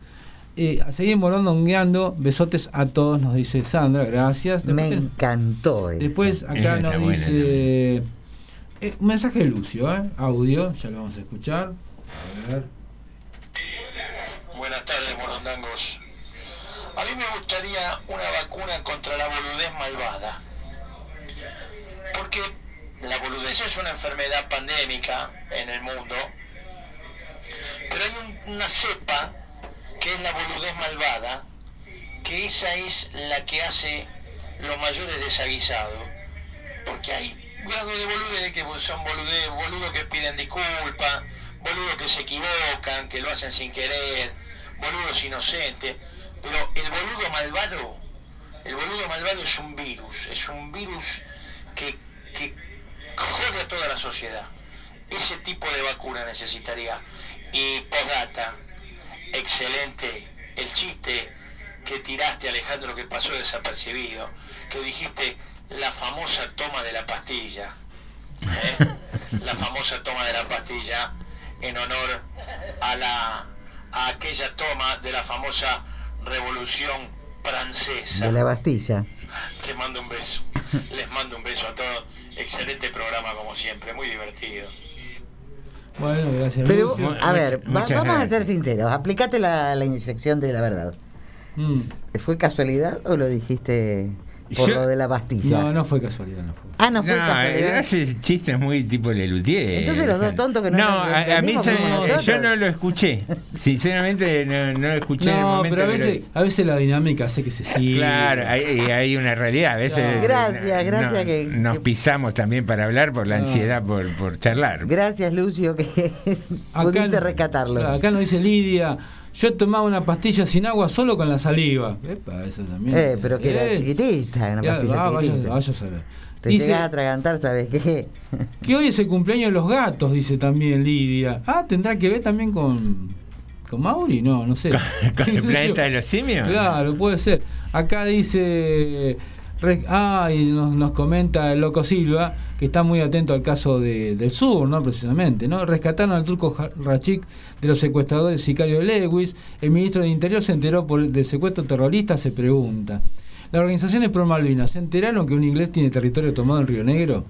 Eh, a seguir morondongueando, besotes a todos, nos dice Sandra, gracias. Me encantó. Después acá nos dice eh, un mensaje de Lucio, ¿eh? audio, ya lo vamos a escuchar. A ver. Buenas tardes, morondangos. A mí me gustaría una vacuna contra la boludez malvada. Porque la boludez es una enfermedad pandémica en el mundo, pero hay una cepa que es la boludez malvada, que esa es la que hace los mayores desaguisados, porque hay grados de boludez que son boludez, boludos que piden disculpas, boludos que se equivocan, que lo hacen sin querer, boludos inocentes, pero el boludo malvado, el boludo malvado es un virus, es un virus que, que jode a toda la sociedad. Ese tipo de vacuna necesitaría. Y postdata, excelente el chiste que tiraste Alejandro que pasó desapercibido, que dijiste la famosa toma de la pastilla. ¿eh? La famosa toma de la pastilla en honor a la a aquella toma de la famosa revolución francesa. De la Bastilla. Te mando un beso. Les mando un beso a todos. Excelente programa como siempre, muy divertido. Bueno, gracias. Pero, a ver, vamos a ser sinceros. Aplicate la, inyección de la verdad. Mm. ¿Fue casualidad o lo dijiste por Yo- lo de la pastilla. No, no fue casualidad, no fue. Ah, no fue No, casualidad. hace chistes muy tipo Lelutier. Entonces los dos tontos que no No, a, a mí se- yo no lo escuché. Sinceramente no, no lo escuché en el No, momento. pero a veces, a veces la dinámica hace que se siga. Claro, hay, hay una realidad. A veces. Gracias, no- gracias no- que- nos pisamos también para hablar por la No. ansiedad por, por charlar. Gracias, Lucio, que pudiste rescatarlo. Acá nos dice Lidia, yo tomaba una pastilla sin agua solo con la saliva. Epa, eso también. Eh, pero que era Eh, chiquitita, una ya, pastilla ah, vaya- chiquitita. vaya a saber. Te Dice- llegas a atragantar, ¿sabes qué? Que hoy es el cumpleaños de los gatos, dice también Lidia. Ah, ¿tendrá que ver también con, con Mauri? No, no sé. ¿Con ¿Qué el planeta de los simios? Claro, puede ser. Acá dice... Ah, y nos, nos comenta el Loco Silva, que está muy atento al caso de- del sur, ¿no? Precisamente, ¿no? Rescataron al turco Rachik de los secuestradores sicarios Lewis. El ministro del Interior se enteró por, del secuestro terrorista, se pregunta. Las organizaciones pro Malvinas se enteraron que un inglés tiene territorio tomado en Río Negro.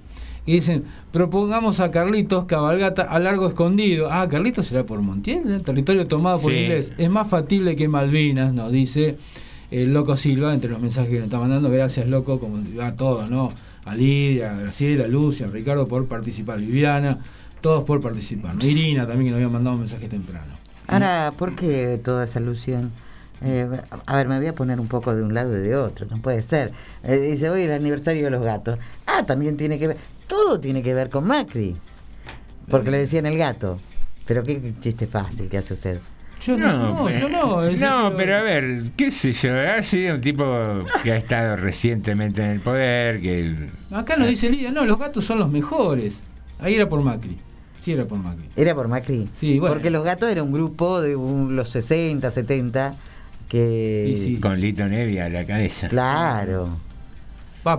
Y dicen, propongamos a Carlitos cabalgata a largo escondido. Ah, Carlitos será por Montiel, ¿eh? territorio tomado por Sí. inglés. Es más factible que Malvinas, nos dice el Loco Silva, entre los mensajes que nos está mandando. Gracias, Loco, como a todos, ¿no? A Lidia, a Graciela, a Lucia, a Ricardo por participar, Viviana, todos por participar. ¿no? Irina también que nos había mandado un mensaje temprano. Ahora, ¿por qué toda esa alusión? Eh, a ver, me voy a poner un poco de un lado y de otro, no puede ser. Eh, dice, hoy el aniversario de los gatos. Ah, también tiene que ver, todo tiene que ver con Macri. Porque le decían el gato. Pero qué chiste fácil que hace usted. Yo no, no, pues, yo no. es no, eso- pero a ver, qué sé yo, ha sido un tipo que ha estado recientemente en el poder, que Acá nos dice Lidia, no, los gatos son los mejores. Ahí era por Macri. Sí, era por Macri. ¿Era por Macri? Sí, bueno. Porque los gatos era un grupo de un- los 60, 70 que... con Lito Nevia a la cabeza. Claro.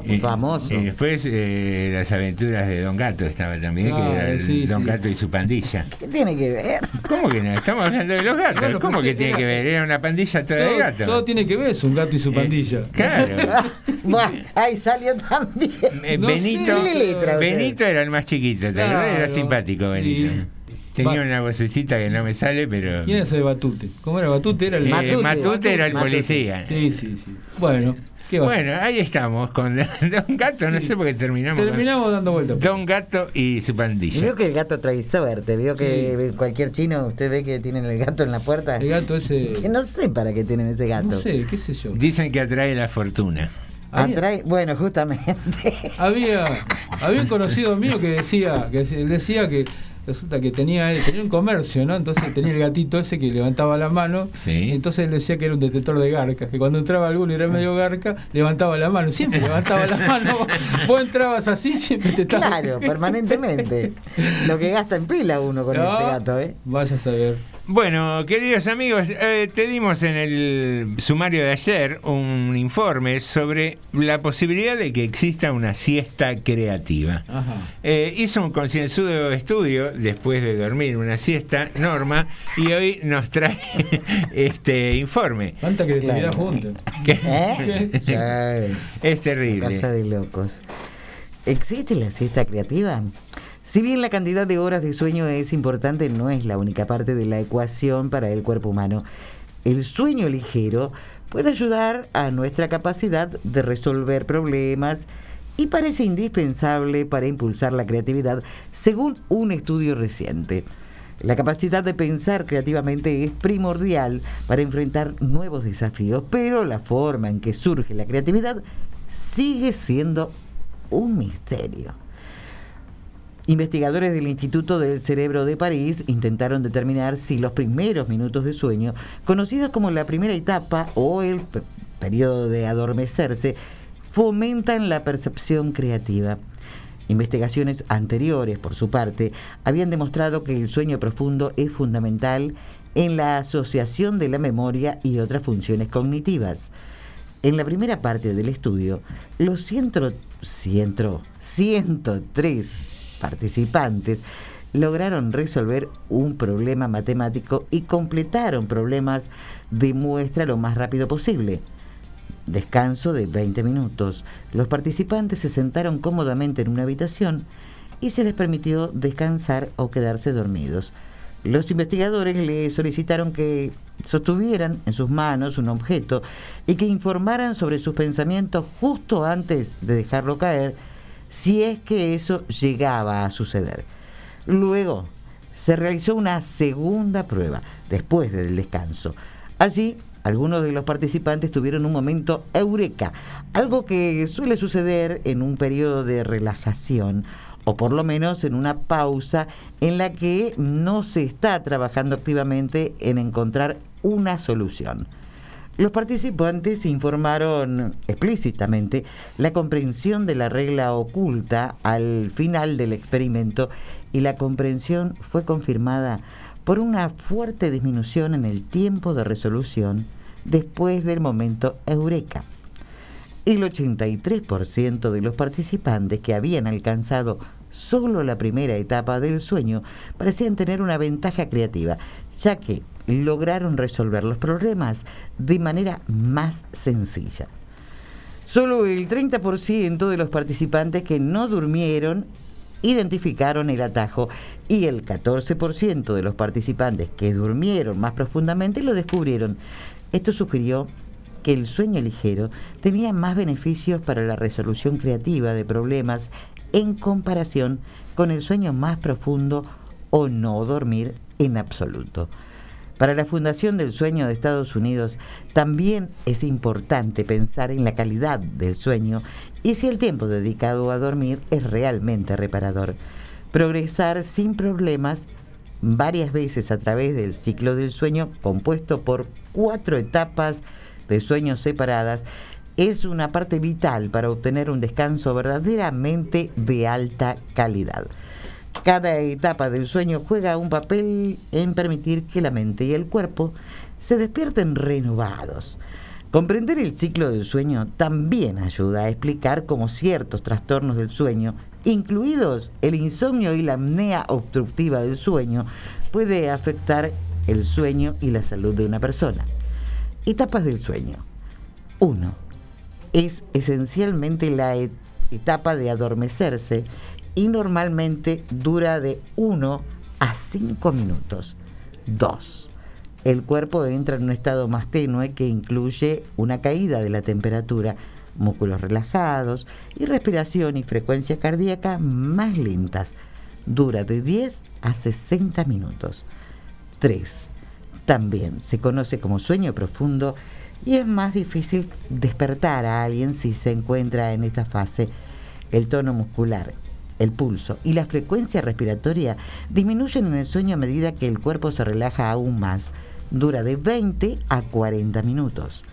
Y- famoso. Y después eh, las aventuras de Don Gato estaba también, Claro, que era el sí, Don sí. Gato y su pandilla. ¿Qué tiene que ver? ¿Cómo que no? Estamos hablando de los gatos. Bueno, ¿Cómo pues que sí, tiene era- que ver? Era una pandilla toda de gatos. todo tiene que ver, es un gato y su pandilla. Eh, Claro. Buah, ahí salió también. Eh, No Benito. Benito era el más chiquito, ¿te Claro? Era simpático Benito. Tenía Va- una vocecita que no me sale, pero... ¿Quién ese de Batute? ¿Cómo era Batute? Era el Eh, Matute, era el policía. Sí, sí, sí. Bueno, Bueno, ahí estamos con Don Gato, no Sí. sé por qué terminamos. Terminamos dando vueltas. Don Gato y su pandilla. veo que el gato trae suerte, veo que cualquier chino, usted ve que tienen el gato en la puerta. El gato ese. Que no sé para qué tienen ese gato. No sé, qué sé yo. Dicen que atrae la fortuna. Atrae- bueno, justamente. había, había un conocido mío que decía, que decía que resulta que tenía, él tenía un comercio, ¿no? Entonces tenía el gatito ese que levantaba la mano. Sí. Entonces él decía que era un detector de garcas, que cuando entraba alguno y era medio garca, levantaba la mano. Siempre levantaba la mano. Vos entrabas así, siempre te estaba. Claro, permanentemente. Lo que gasta en pila uno con No, ese gato, ¿eh? Vaya a saber. Bueno, queridos amigos, eh, te dimos en el sumario de ayer un informe sobre la posibilidad de que exista una siesta creativa. Ajá. Eh, hizo un concienzudo estudio después de dormir una siesta, Norma, y hoy nos trae este informe. Claro. juntos. que ¿Eh? Sí. es terrible. Casa de locos. ¿Existe la siesta creativa? Si bien la cantidad de horas de sueño es importante, no es la única parte de la ecuación para el cuerpo humano. El sueño ligero puede ayudar a nuestra capacidad de resolver problemas y parece indispensable para impulsar la creatividad, según un estudio reciente. La capacidad de pensar creativamente es primordial para enfrentar nuevos desafíos, pero la forma en que surge la creatividad sigue siendo un misterio. Investigadores del Instituto del Cerebro de París intentaron determinar si los primeros minutos de sueño, conocidos como la primera etapa o el pe- periodo de adormecerse, fomentan la percepción creativa. Investigaciones anteriores, por su parte, habían demostrado que el sueño profundo es fundamental en la asociación de la memoria y otras funciones cognitivas. En la primera parte del estudio, los ciento, ciento- 103 participantes lograron resolver un problema matemático y completaron problemas de muestra lo más rápido posible. Descanso de 20 minutos. Los participantes se sentaron cómodamente en una habitación y se les permitió descansar o quedarse dormidos. los investigadores le solicitaron que sostuvieran en sus manos un objeto y que informaran sobre sus pensamientos justo antes de dejarlo caer, si es que eso llegaba a suceder. Luego se realizó una segunda prueba, después del descanso. Allí, algunos de los participantes tuvieron un momento eureka, algo que suele suceder en un periodo de relajación o por lo menos en una pausa en la que no se está trabajando activamente en encontrar una solución. Los participantes informaron explícitamente la comprensión de la regla oculta al final del experimento y la comprensión fue confirmada por una fuerte disminución en el tiempo de resolución después del momento eureka. El 83% de los participantes que habían alcanzado solo la primera etapa del sueño parecían tener una ventaja creativa, ya que lograron resolver los problemas de manera más sencilla. Solo el 30% de los participantes que no durmieron identificaron el atajo y el 14% de los participantes que durmieron más profundamente lo descubrieron. Esto sugirió que el sueño ligero tenía más beneficios para la resolución creativa de problemas en comparación con el sueño más profundo o no dormir en absoluto. Para la Fundación del Sueño de Estados Unidos también es importante pensar en la calidad del sueño y si el tiempo dedicado a dormir es realmente reparador. Progresar sin problemas varias veces a través del ciclo del sueño compuesto por cuatro etapas de sueños separadas es una parte vital para obtener un descanso verdaderamente de alta calidad. Cada etapa del sueño juega un papel en permitir que la mente y el cuerpo se despierten renovados. Comprender el ciclo del sueño también ayuda a explicar cómo ciertos trastornos del sueño, incluidos el insomnio y la apnea obstructiva del sueño, puede afectar el sueño y la salud de una persona. Etapas del sueño. 1 es esencialmente la etapa de adormecerse y normalmente dura de 1 a 5 minutos. 2. El cuerpo entra en un estado más tenue que incluye una caída de la temperatura, músculos relajados y respiración y frecuencia cardíaca más lentas. Dura de 10 a 60 minutos. 3. También se conoce como sueño profundo y es más difícil despertar a alguien si se encuentra en esta fase. El tono muscular, el pulso y la frecuencia respiratoria disminuyen en el sueño a medida que el cuerpo se relaja aún más. Dura de 20 a 40 minutos.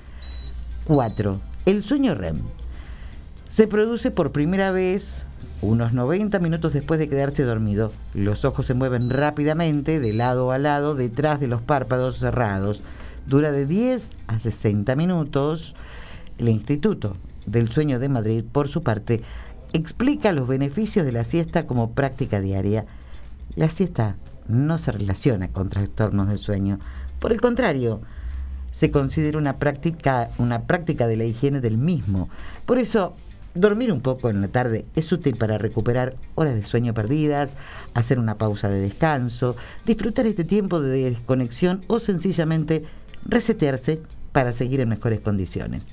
4. El sueño REM. Se produce por primera vez unos 90 minutos después de quedarse dormido. Los ojos se mueven rápidamente de lado a lado detrás de los párpados cerrados dura de 10 a 60 minutos. El Instituto del Sueño de Madrid, por su parte, explica los beneficios de la siesta como práctica diaria. La siesta no se relaciona con trastornos del sueño. Por el contrario, se considera una práctica, una práctica de la higiene del mismo. Por eso, dormir un poco en la tarde es útil para recuperar horas de sueño perdidas, hacer una pausa de descanso, disfrutar este tiempo de desconexión o sencillamente resetearse para seguir en mejores condiciones.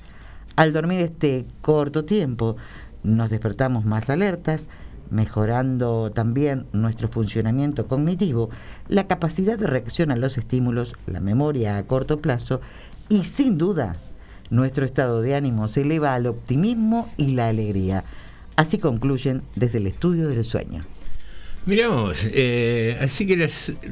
Al dormir este corto tiempo, nos despertamos más alertas, mejorando también nuestro funcionamiento cognitivo, la capacidad de reacción a los estímulos, la memoria a corto plazo y sin duda nuestro estado de ánimo se eleva al optimismo y la alegría. Así concluyen desde el estudio del sueño. Miramos, eh, así que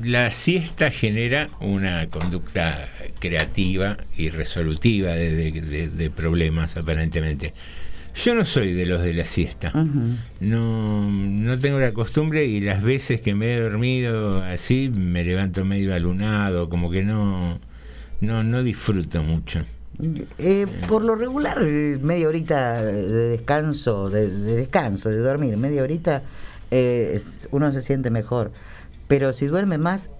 la, siesta genera una conducta creativa y resolutiva de, problemas, aparentemente. Yo no soy de los de la siesta. no, no tengo la costumbre y las veces que me he dormido así me levanto medio alunado, como que no, no, no disfruto mucho. Eh, por lo regular, media horita de descanso, de descanso, de dormir, media horita eh, uno se siente mejor. Pero si duerme más,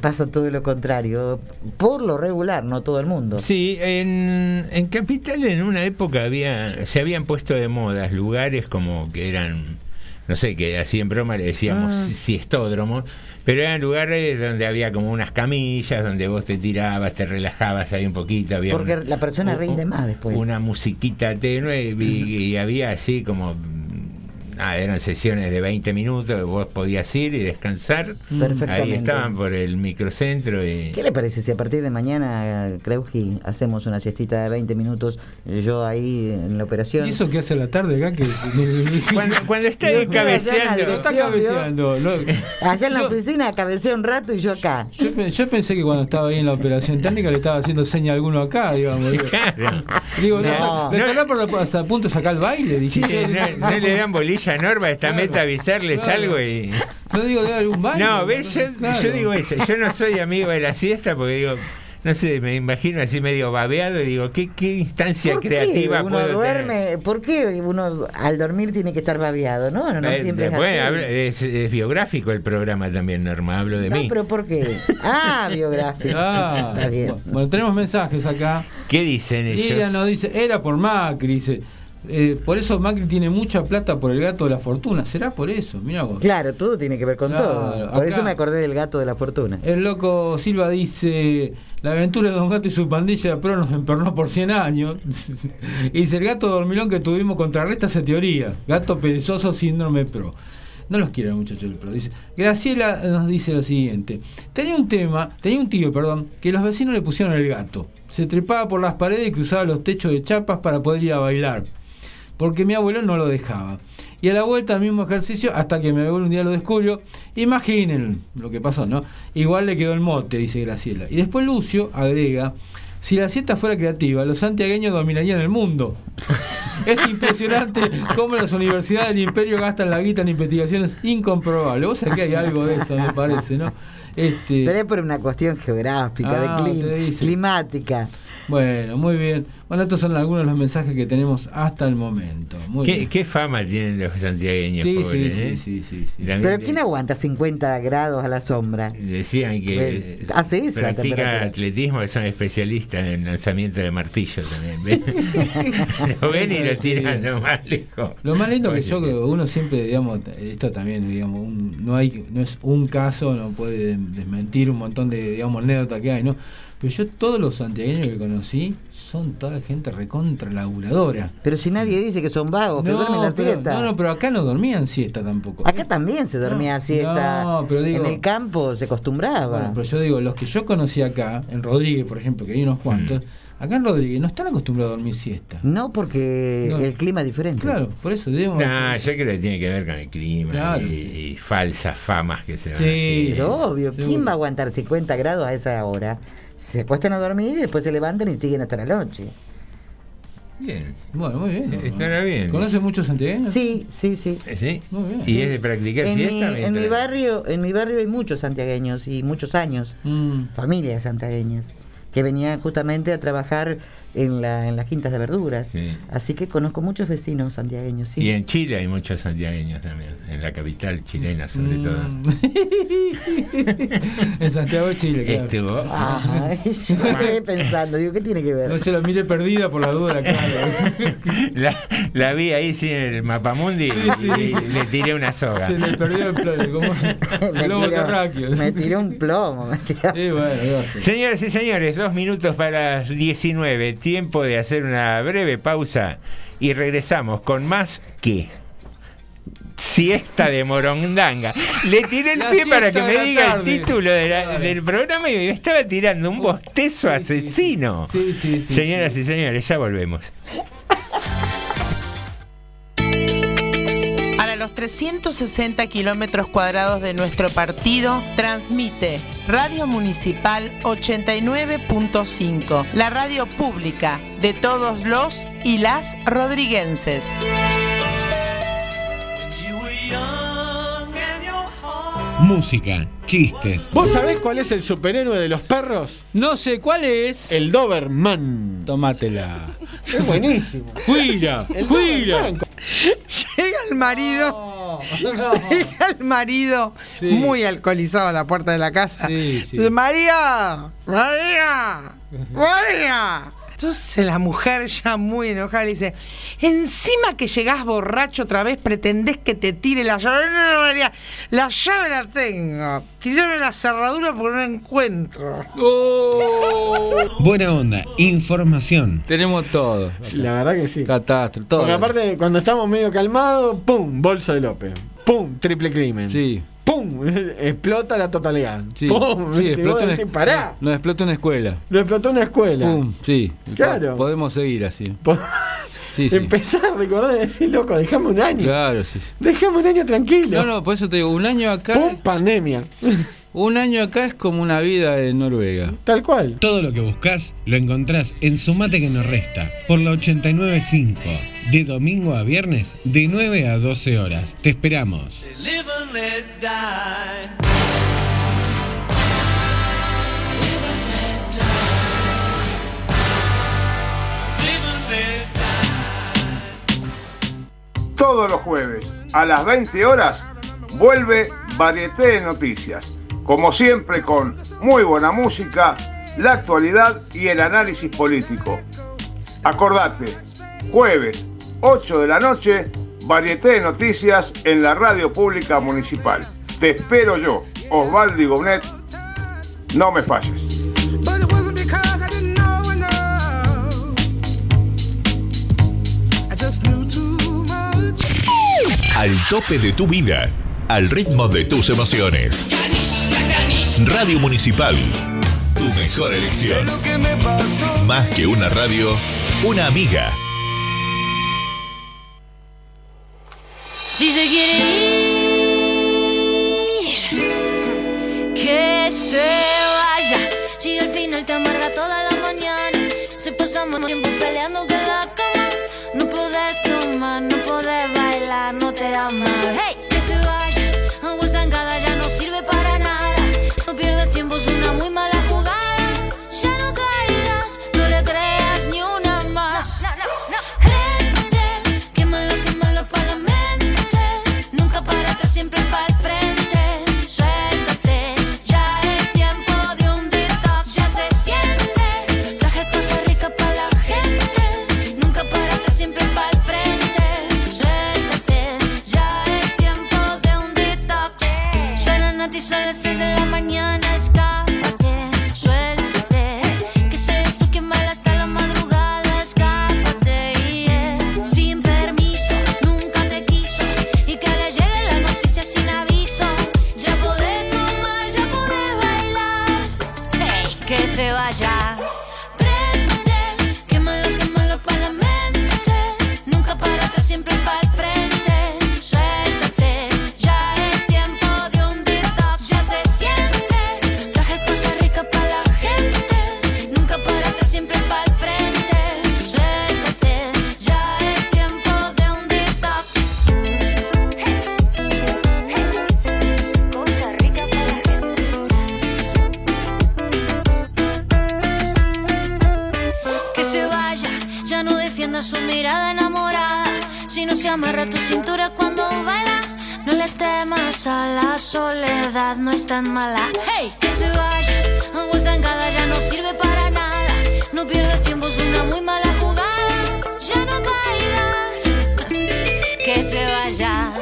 pasa todo lo contrario. Por lo regular, no todo el mundo. Sí, en, en Capital en una época había se habían puesto de moda lugares como que eran no sé, que así en broma le decíamos Ah. siestódromo, pero eran lugares donde había como unas camillas, donde vos te tirabas, te relajabas ahí un poquito. Había Porque la persona un- rinde más después. Una musiquita tenue y, y había así como... Nada, eran sesiones de 20 minutos, vos podías ir y descansar. Perfectamente. Ahí estaban por el microcentro y... ¿Qué le parece si a partir de mañana, Kreuji, hacemos una siestita de 20 minutos, yo ahí en la operación? ¿Y eso qué hace la tarde acá? Que cuando, cuando está ahí allá cabeceando... Está dirección, cabeceando. lo- Allá en la Yo- oficina cabecé un rato y yo acá. Yo, pe- yo pensé que cuando estaba ahí en la operación técnica le estaba haciendo seña a alguno acá, digamos. Digo, Claro. digo no, No. ¿le estará por la- a punto de sacar el baile? Dije, no, no le dan bolilla a Norma, esta Claro, meta avisarles claro. algo y... No digo de algún baile. No, ves, yo, Claro. yo digo eso, yo no soy amigo de la siesta porque digo, no sé, me imagino así medio babeado y digo, ¿qué, qué instancia ¿Por qué creativa uno puedo duerme? ¿Por qué uno al dormir tiene que estar babeado? No, no, no tener? Eh, siempre es bueno, es, es biográfico el programa también, Norma, hablo de No, mí. pero ¿por qué? Ah, biográfico. Ah, Está bien. Bueno, tenemos mensajes acá. ¿Qué dicen Y ella ellos? nos dice, era por Macri, dice. Eh, por eso Macri tiene mucha plata por el gato de la fortuna. ¿Será por eso? Mira vos. Claro, todo tiene que ver con Claro, todo. Por acá- eso me acordé del gato de la fortuna. El loco Silva dice, la aventura de Don Gato y su pandilla de pro nos empernó por 100 años. y dice, el gato dormilón que tuvimos contrarresta esa teoría. Gato perezoso síndrome pro. No los quiere el muchacho del pro. Dice, Graciela nos dice lo siguiente. Tenía un tema, tenía un tío, perdón, que los vecinos le pusieron el gato. Se trepaba por las paredes y cruzaba los techos de chapas para poder ir a bailar. Porque mi abuelo no lo dejaba. Y a la vuelta al mismo ejercicio hasta que mi abuelo un día lo descubrió. Imaginen lo que pasó, ¿no? Igual le quedó el mote, dice Graciela. Y después Lucio agrega, si la siesta fuera creativa, los santiagueños dominarían el mundo. Es impresionante cómo las universidades del imperio gastan la guita en investigaciones incomprobables. Vos sabés que hay algo de eso, me parece, ¿no? Este, Pero es por una cuestión geográfica, Ah, de clim- te dice. climática. Bueno, muy bien. Bueno, estos son algunos de los mensajes que tenemos hasta el momento. Muy ¿Qué, bien. qué fama tienen los santiagueños, Sí, pobres, sí, eh? sí, sí, sí, Pero de- ¿quién aguanta 50 grados a la sombra? Decían que Pues, hace eso la practica atletismo, que son especialistas en lanzamiento de martillo también. ¿ven? lo ven y lo tiran lo más lejos. Lo más lindo que yo, que uno siempre, digamos, esto también, digamos, un- no hay, no es un caso, no puede desmentir un montón de, digamos, anécdotas que hay, ¿no? Pero yo todos los santiagueños que conocí son toda gente recontra laburadora. Pero si nadie dice que son vagos, que duermen la pero, siesta. no, no, pero acá no dormían siesta tampoco. Acá también se dormía No, siesta. no, pero digo- en el campo se acostumbraba. Bueno, pero yo digo, los que yo conocí acá, en Rodríguez, por ejemplo, que hay unos cuantos, acá en Rodríguez no están acostumbrados a dormir siesta. No, porque No. el clima es diferente. Claro, por eso digamos. No, yo creo que tiene que ver con el clima Claro. y, y falsas famas que se van Sí, haciendo. Pero obvio, Seguro. ¿quién va a aguantar 50 grados a esa hora? Se acuestan a dormir y después se levantan y siguen hasta la noche. Bien. Bueno, muy bien. Estará bien. ¿Conoce muchos santiagueños? Sí, sí, sí. ¿Sí? Muy bien. ¿Y Sí. es de practicar En mi, en mi barrio, en mi barrio hay muchos santiagueños y muchos años, Mm. familias santiagueñas que venían justamente a trabajar en, la, en las quintas de verduras. Sí. Así que conozco muchos vecinos santiagueños, sí. Y en Chile hay muchos santiagueños también, en la capital chilena sobre todo. Mm. en Santiago de Chile, claro. Estuvo. Ajá, yo me quedé pensando, digo, ¿qué tiene que ver? No, yo la miré perdida por la duda, claro. La, la vi ahí sin el mapamundi Sí, sí. y, y le tiré una soga. Se le perdió el plomo, como globo terráqueo. me tiró un plomo. Me tiró. Sí, bueno. Señoras y señores, dos minutos para las 19. Tiempo de hacer una breve pausa y regresamos con más que siesta de Morondanga. Le tiré el La pie para que me diga el título de la- Claro. del programa y me estaba tirando un bostezo Sí, asesino. Sí, sí, sí. Señoras y señores, ya volvemos. Los 360 kilómetros cuadrados de nuestro partido, transmite Radio Municipal 89.5, la radio pública de todos los y las rodriguenses. Música, chistes, ¿Vos sabés cuál es el superhéroe de los perros? No sé cuál es. El Doberman. Tómatela. Es buenísimo. ¡Juira! El ¡Juira! Llega el marido, llega el marido Sí. muy alcoholizado a la puerta de la casa. Sí, sí. Dice, María, María, María. Entonces la mujer ya muy enojada le dice, encima que llegás borracho otra vez, pretendés que te tire la llave. No, no, María, la llave la tengo. Tirame la cerradura porque no la encuentro. Buena onda, información. Tenemos todo. La verdad que sí. Catástrofe, todo. Porque aparte, cuando estamos medio calmados, ¡pum! Bolso de López. ¡Pum! Triple crimen. Sí. ¡Pum! Explota la totalidad. Sí, ¡Pum! sí, explotó una, decís, pará. Nos explotó una escuela. Lo explotó una escuela. Pum, sí. Claro. Po- Podemos seguir así. Po- Sí, sí. Empezás a recordar y decir, loco, dejame un año. Claro, sí. Dejame un año tranquilo. No, no, por eso te digo, un año acá. ¡Pum! Pandemia. Un año acá es como una vida en Noruega. Tal cual. Todo lo que buscas lo encontrás en Sumate que nos resta, por la 895, de domingo a viernes, de 9 a 12 horas. Te esperamos. Live and let die. Todos los jueves a las 20 horas vuelve Varieté de Noticias. Como siempre con muy buena música, la actualidad y el análisis político. Acordate, jueves 8 de la noche, Varieté de Noticias en la radio pública municipal. Te espero yo, Osvaldo Gonet. No me falles. Al tope de tu vida, al ritmo de tus emociones. Radio Municipal, tu mejor elección. Más que una radio, una amiga. Si se quiere ir, que se vaya. Si al final te amarga toda la mañana, si pasamos tiempo peleando una muy mala amarra tu cintura cuando baila, no le temas a la soledad, no es tan mala. Hey, que se vaya, agua estancada ya no sirve para nada. No pierdas tiempo, es una muy mala jugada. Ya no caigas, que se vaya.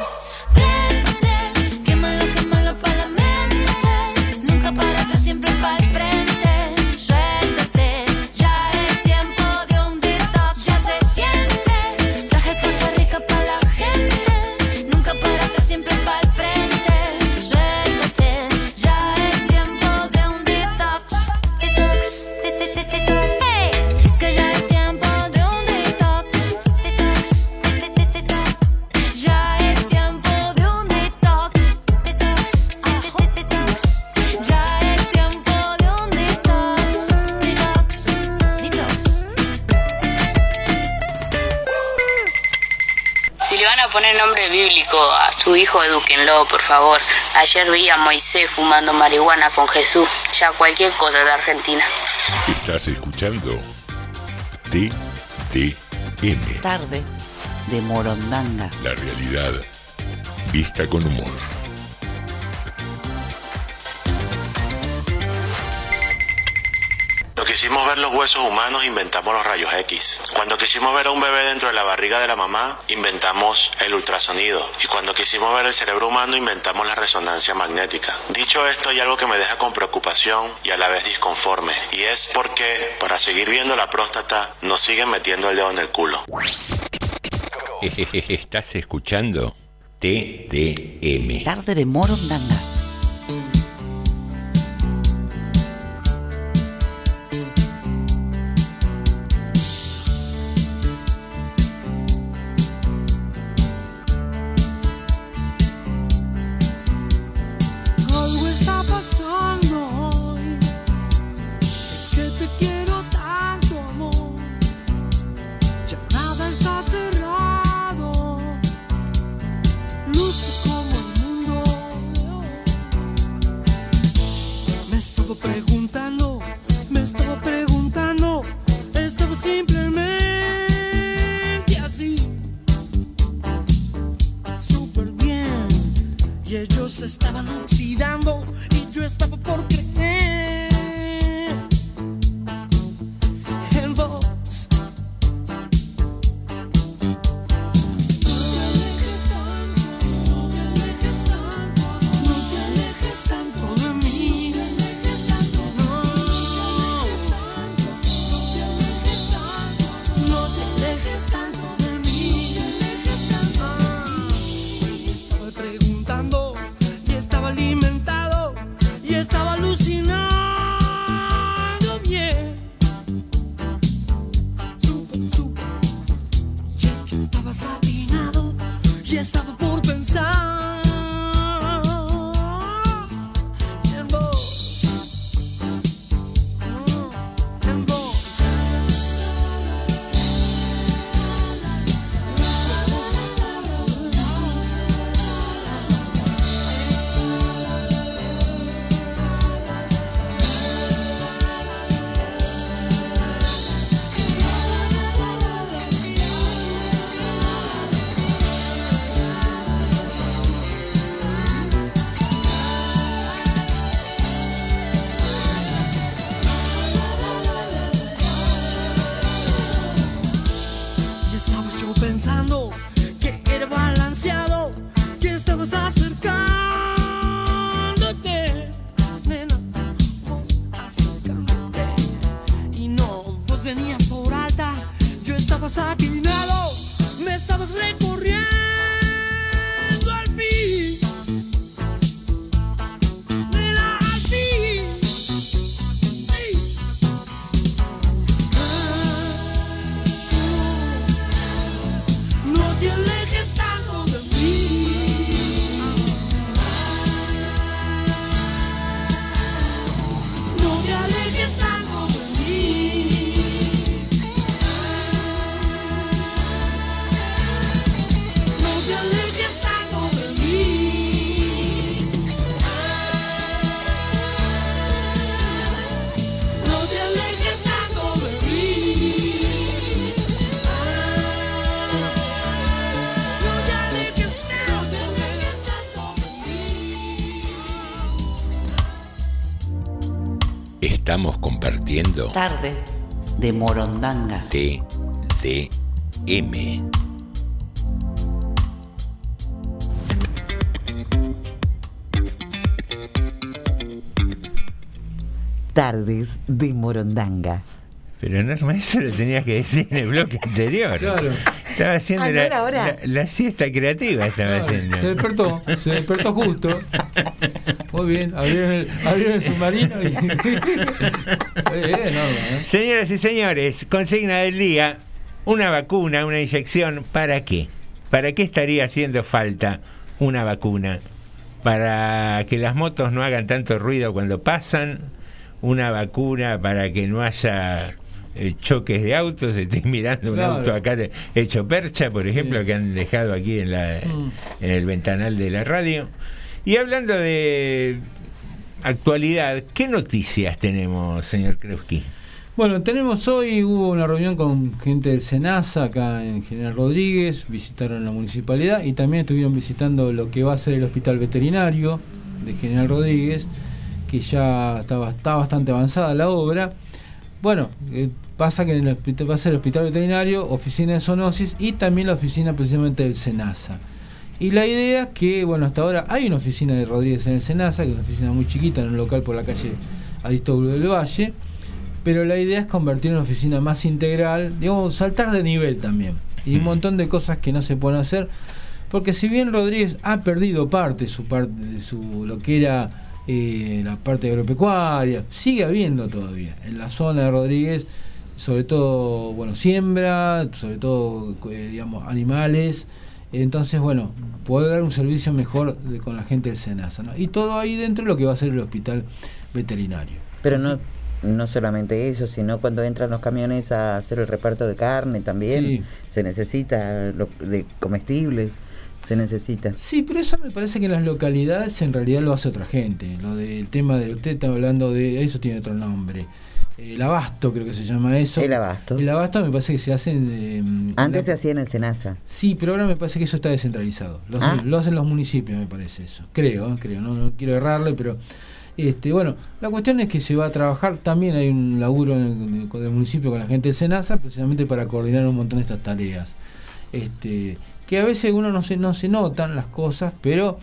Favor. Ayer vi a Moisés fumando marihuana con Jesús. Ya cualquier cosa de Argentina. Estás escuchando TDM, Tarde de Morondanga. la realidad vista con humor. Quisimos ver los huesos humanos, inventamos los rayos X. Cuando quisimos ver a un bebé dentro de la barriga de la mamá, inventamos el ultrasonido. Y cuando quisimos ver el cerebro humano, inventamos la resonancia magnética. Dicho esto, hay algo que me deja con preocupación y a la vez disconforme. Y es porque, para seguir viendo la próstata, nos siguen metiendo el dedo en el culo. Estás escuchando TDM. Tarde de Morondanga. Estaban oxidando y yo estaba por Tarde de Morondanga. TDM. Tardes de Morondanga. Pero Norma, eso lo tenías que decir en el bloque anterior. Claro. Estaba haciendo Ah, ¿no la, era ahora? la- la siesta creativa. Estaba haciendo. Se despertó, se despertó justo. Muy bien, abrieron el, abrieron el submarino y. ¿eh? Señoras y señores, consigna del día: una vacuna, una inyección, ¿para qué? ¿Para qué estaría haciendo falta una vacuna? Para que las motos no hagan tanto ruido cuando pasan, una vacuna para que no haya eh, choques de autos, estoy mirando un Claro. auto acá de- hecho percha, por ejemplo, que han dejado aquí en, la, Mm. en el ventanal de la radio. Y hablando de actualidad, ¿qué noticias tenemos, señor Krewski? Bueno, tenemos hoy, hubo una reunión con gente del SENASA acá en General Rodríguez, visitaron la municipalidad y también estuvieron visitando lo que va a ser el hospital veterinario de General Rodríguez, que ya está, bastante avanzada la obra. bueno, eh, pasa que en el va a ser el hospital veterinario, oficina de zoonosis y también la oficina precisamente del SENASA. Y la idea es que, bueno, hasta ahora hay una oficina de Rodríguez en el SENASA, que es una oficina muy chiquita en un local por la calle Aristóbulo del Valle, pero la idea es convertir en una oficina más integral, digamos, saltar de nivel también. Y un montón de cosas que no se pueden hacer, porque si bien Rodríguez ha perdido parte, su parte de su, lo que era eh, la parte agropecuaria, sigue habiendo todavía. En la zona de Rodríguez, sobre todo, bueno, siembra, sobre todo, eh, digamos, animales. Entonces, bueno, poder dar un servicio mejor de- con la gente del SENASA. ¿no? Y todo ahí dentro lo que va a ser el hospital veterinario. Pero no, no solamente eso, sino cuando entran los camiones a hacer el reparto de carne también, Sí. se necesita lo- de comestibles, se necesita. Sí, pero eso me parece que en las localidades en realidad lo hace otra gente. Lo del tema de usted está hablando de eso tiene otro nombre. El abasto creo que se llama eso. El abasto. El abasto me parece que se hace en, Antes la- se hacía en el Senasa. Sí, pero ahora me parece que eso está descentralizado. Lo hacen, Ah. lo hacen los municipios, me parece eso. Creo, ¿eh? creo. No, no quiero errarle, pero este, bueno, la cuestión es que se va a trabajar. También hay un laburo en el municipio con la gente del Senasa, precisamente para coordinar un montón de estas tareas. Este, que a veces uno no se, no se notan las cosas, pero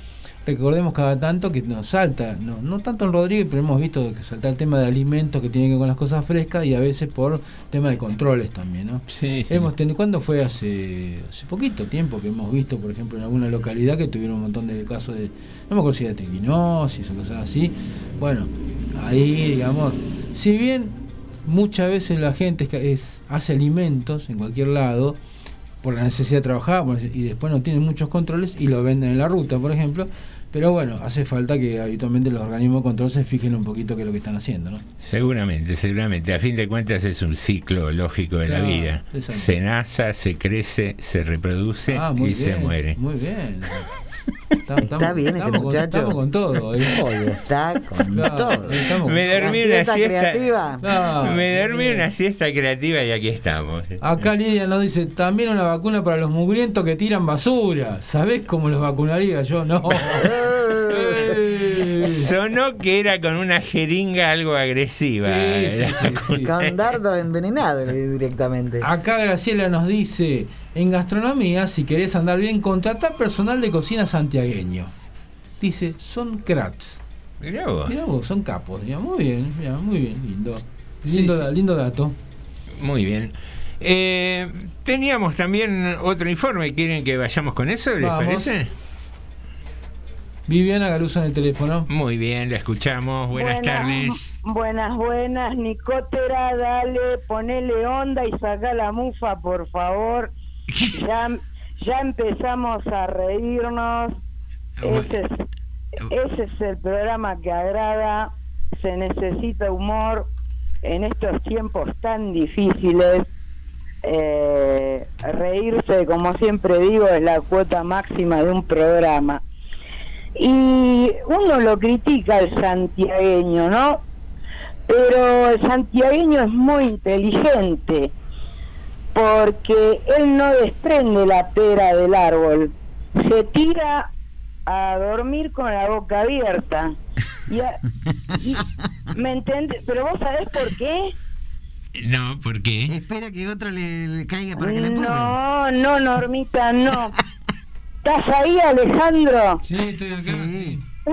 recordemos cada tanto que nos salta, no, no tanto en Rodríguez, pero hemos visto que salta el tema de alimentos que tienen que ver con las cosas frescas y a veces por tema de controles también, ¿no? Sí. Hemos tenido, ¿cuándo fue hace, hace poquito tiempo que hemos visto, por ejemplo, en alguna localidad que tuvieron un montón de casos de, no me acuerdo si de triquinosis o cosas así? Bueno, ahí, digamos, si bien muchas veces la gente es, hace alimentos en cualquier lado, por la necesidad de trabajar y después no tienen muchos controles y lo venden en la ruta, por ejemplo. Pero bueno, hace falta que habitualmente los organismos de control se fijen un poquito qué es lo que están haciendo, ¿no? Seguramente, seguramente. A fin de cuentas es un ciclo lógico de Claro, la vida. Se nace, se crece, se reproduce Ah, y se muere. Muy bien. Está bien este estamos con- muchacho. estamos con todo. ¿eh? Está con Claro, todo. Me dormí una siesta creativa. Me dormí una siesta creativa y aquí estamos. Acá Lidia nos dice, también una vacuna para los mugrientos que tiran basura. ¿Sabés cómo los vacunaría yo? No. Sonó que era con una jeringa algo agresiva. Sí, sí, sí. Con dardo envenenado directamente. Acá Graciela nos dice, en gastronomía, si querés andar bien, contratar personal de cocina santiagueño. Dice, son cracks. Mirá vos. Mirá vos, son capos. Mirá, muy bien, mirá, muy bien, lindo. Sí, Lindo, sí. da- lindo dato. Muy bien. Eh, teníamos también otro informe. ¿Quieren que vayamos con eso? ¿Les Vamos. parece? Viviana Galuza en el teléfono. Muy bien, la escuchamos. Buenas, tardes. Buenas, buenas, Nicotera, dale, ponele onda y saca la mufa, por favor. Ya, ya empezamos a reírnos. Ese es, ese es el programa que agrada. Se necesita humor en estos tiempos tan difíciles. Eh, reírse, como siempre digo, es la cuota máxima de un programa. Y uno lo critica al santiagueño, ¿no? Pero el santiagueño es muy inteligente porque él no desprende la pera del árbol, se tira a dormir con la boca abierta. Y a- y- ¿Me entiendes? Pero vos sabés por qué? No, ¿por qué? Espera que otro le, le caiga para que le empuje. No, no, Normita, no. ¿Estás ahí, Alejandro? Sí, estoy acá, sí.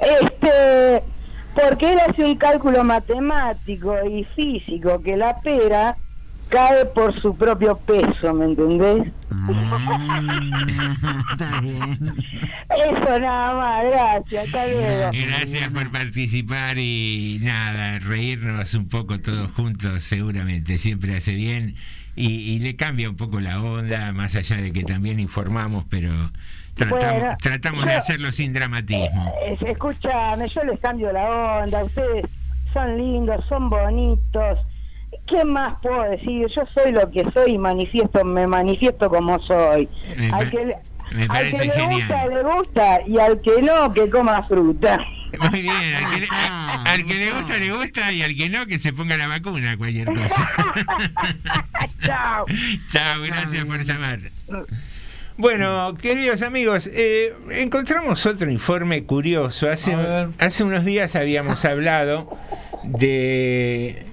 Este, porque él hace un cálculo matemático y físico que la pera cae por su propio peso, ¿me entendés? Está bien. Eso nada más, gracias, hasta luego. Gracias por participar y nada, reírnos un poco todos juntos seguramente siempre hace bien y, y le cambia un poco la onda, más allá de que también informamos, pero tratamos, Bueno, tratamos de hacerlo sin dramatismo. Eh, Escúchame, yo les cambio la onda, ustedes son lindos, son bonitos. ¿Qué más puedo decir? Yo soy lo que soy y manifiesto, me manifiesto como soy. Me Al que, le- me al parece que le gusta, le gusta, y al que no, que coma fruta. Muy bien, al que, le, al que le gusta, le gusta y al que no, que se ponga la vacuna, cualquier cosa. Chao. Chao, gracias por llamar. Bueno, queridos amigos, eh, encontramos otro informe curioso. Hace, hace unos días habíamos hablado de...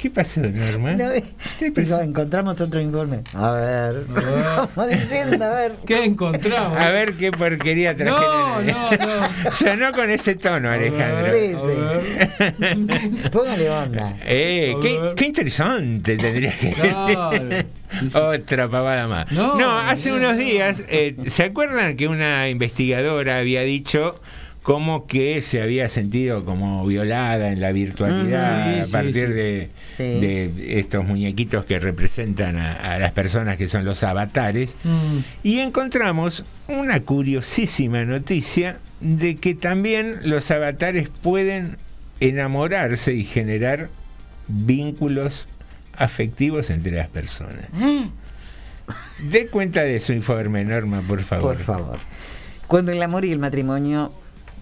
¿Qué pasó, Norma? No, digo, encontramos otro informe. A ver, estamos diciendo, a ver. ¿Qué encontramos? A ver qué porquería trajeron. No, no, no. Sonó con ese tono, Alejandro. Sí, sí. Póngale onda. Eh, qué, qué interesante tendría que Claro. Otra pavada más. No, No, hace no, unos no. días, eh, ¿se acuerdan que una investigadora había dicho como que se había sentido como violada en la virtualidad Mm, sí, a partir sí. De, Sí. de estos muñequitos que representan a, a las personas que son los avatares? Mm. Y encontramos una curiosísima noticia de que también los avatares pueden enamorarse y generar vínculos afectivos entre las personas. Dé cuenta de su informe, Norma, por favor. Por favor. Cuando el amor y el matrimonio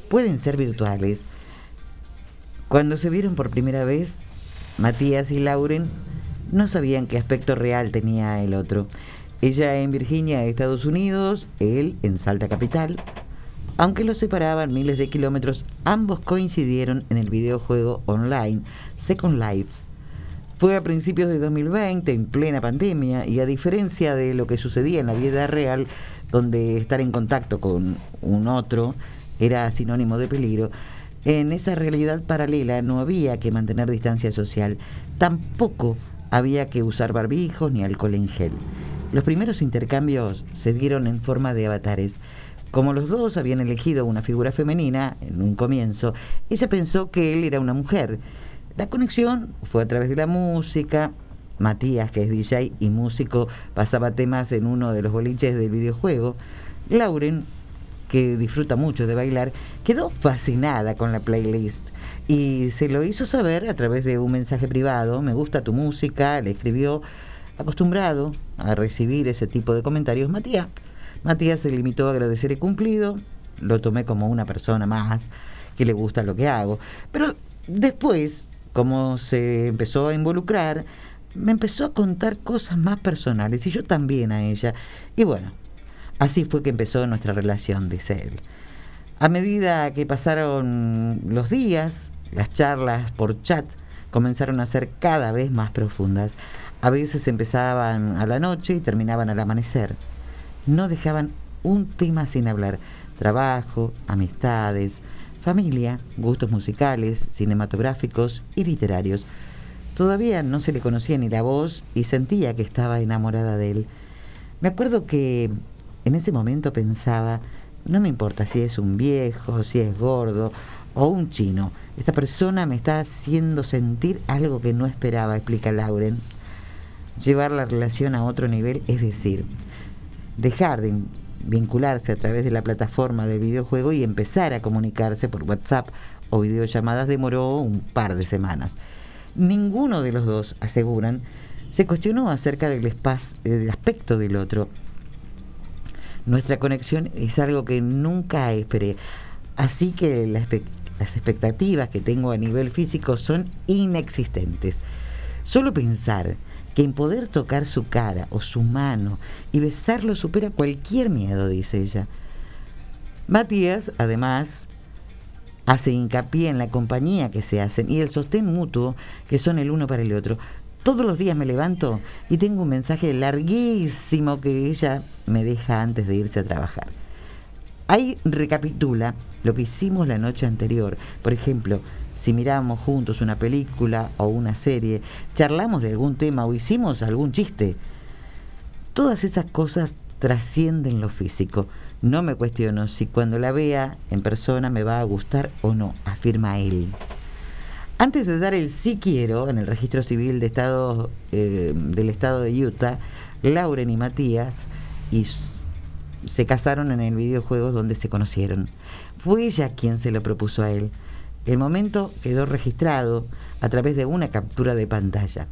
pueden ser virtuales. Cuando se vieron por primera vez, Matías y Lauren no sabían qué aspecto real tenía el otro. Ella en Virginia, Estados Unidos, él en Salta Capital. Aunque los separaban miles de kilómetros, ambos coincidieron en el videojuego online Second Life. Fue a principios de 2020, en plena pandemia, y a diferencia de lo que sucedía en la vida real, donde estar en contacto con un otro era sinónimo de peligro, en esa realidad paralela no había que mantener distancia social, tampoco había que usar barbijos ni alcohol en gel. Los primeros intercambios se dieron en forma de avatares. Como los dos habían elegido una figura femenina en un comienzo, ella pensó que él era una mujer. La conexión fue a través de la música. Matías, que es DJ y músico, pasaba temas en uno de los boliches del videojuego. Lauren, que disfruta mucho de bailar, quedó fascinada con la playlist y se lo hizo saber a través de un mensaje privado. Me gusta tu música, le escribió. Acostumbrado a recibir ese tipo de comentarios, Matías, Matías se limitó a agradecer el cumplido. Lo tomé como una persona más que le gusta lo que hago. Pero después, como se empezó a involucrar, me empezó a contar cosas más personales y yo también a ella. Y bueno, así fue que empezó nuestra relación, dice él. A medida que pasaron los días, las charlas por chat comenzaron a ser cada vez más profundas. A veces empezaban a la noche y terminaban al amanecer. No dejaban un tema sin hablar. Trabajo, amistades, familia, gustos musicales, cinematográficos y literarios. Todavía no se le conocía ni la voz y sentía que estaba enamorada de él. Me acuerdo que en ese momento pensaba, no me importa si es un viejo, si es gordo o un chino, esta persona me está haciendo sentir algo que no esperaba, explica Lauren. Llevar la relación a otro nivel, es decir, dejar de vincularse a través de la plataforma del videojuego y empezar a comunicarse por WhatsApp o videollamadas demoró un par de semanas. Ninguno de los dos, aseguran, se cuestionó acerca del, aspecto del otro. Nuestra conexión es algo que nunca esperé, así que las expectativas que tengo a nivel físico son inexistentes. Solo pensar que en poder tocar su cara o su mano y besarlo supera cualquier miedo, dice ella. Matías, además, hace hincapié en la compañía que se hacen y el sostén mutuo que son el uno para el otro. Todos los días me levanto y tengo un mensaje larguísimo que ella me deja antes de irse a trabajar. Ahí recapitula lo que hicimos la noche anterior. Por ejemplo, si miramos juntos una película o una serie, charlamos de algún tema o hicimos algún chiste. Todas esas cosas trascienden lo físico. No me cuestiono si cuando la vea en persona me va a gustar o no, afirma él. Antes de dar el sí quiero en el registro civil de estado, eh, del estado de Utah, Lauren y Matías y se casaron en el videojuego donde se conocieron. Fue ella quien se lo propuso a él. El momento quedó registrado a través de una captura de pantalla.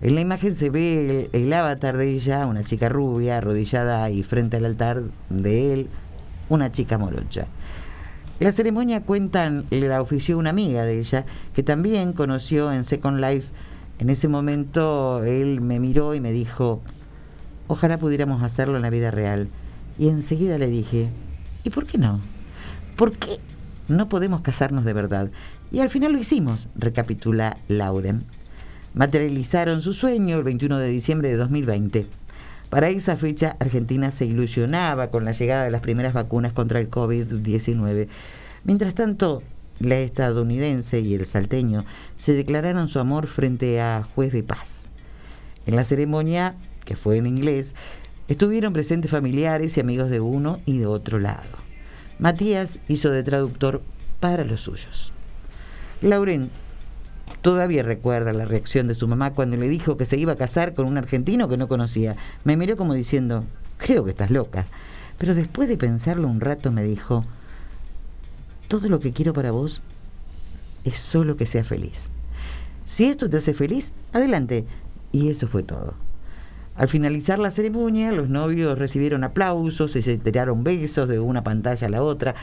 En la imagen se ve el, el avatar de ella, una chica rubia, arrodillada y frente al altar de él, una chica morocha. La ceremonia cuentan, la ofició una amiga de ella, que también conoció en Second Life. En ese momento él me miró y me dijo, ojalá pudiéramos hacerlo en la vida real. Y enseguida le dije, ¿y por qué no? ¿Por qué no podemos casarnos de verdad? Y al final lo hicimos, recapitula Lauren. Materializaron su sueño el 21 de diciembre de 2020. Para esa fecha, Argentina se ilusionaba con la llegada de las primeras vacunas contra el COVID-19. Mientras tanto, la estadounidense y el salteño se declararon su amor frente a juez de paz. En la ceremonia, que fue en inglés, estuvieron presentes familiares y amigos de uno y de otro lado. Matías hizo de traductor para los suyos. Lauren todavía recuerda la reacción de su mamá cuando le dijo que se iba a casar con un argentino que no conocía. Me miró como diciendo, creo que estás loca. Pero después de pensarlo un rato me dijo, todo lo que quiero para vos es solo que seas feliz. Si esto te hace feliz, adelante. Y eso fue todo. Al finalizar la ceremonia, los novios recibieron aplausos y se tiraron besos de una pantalla a la otra.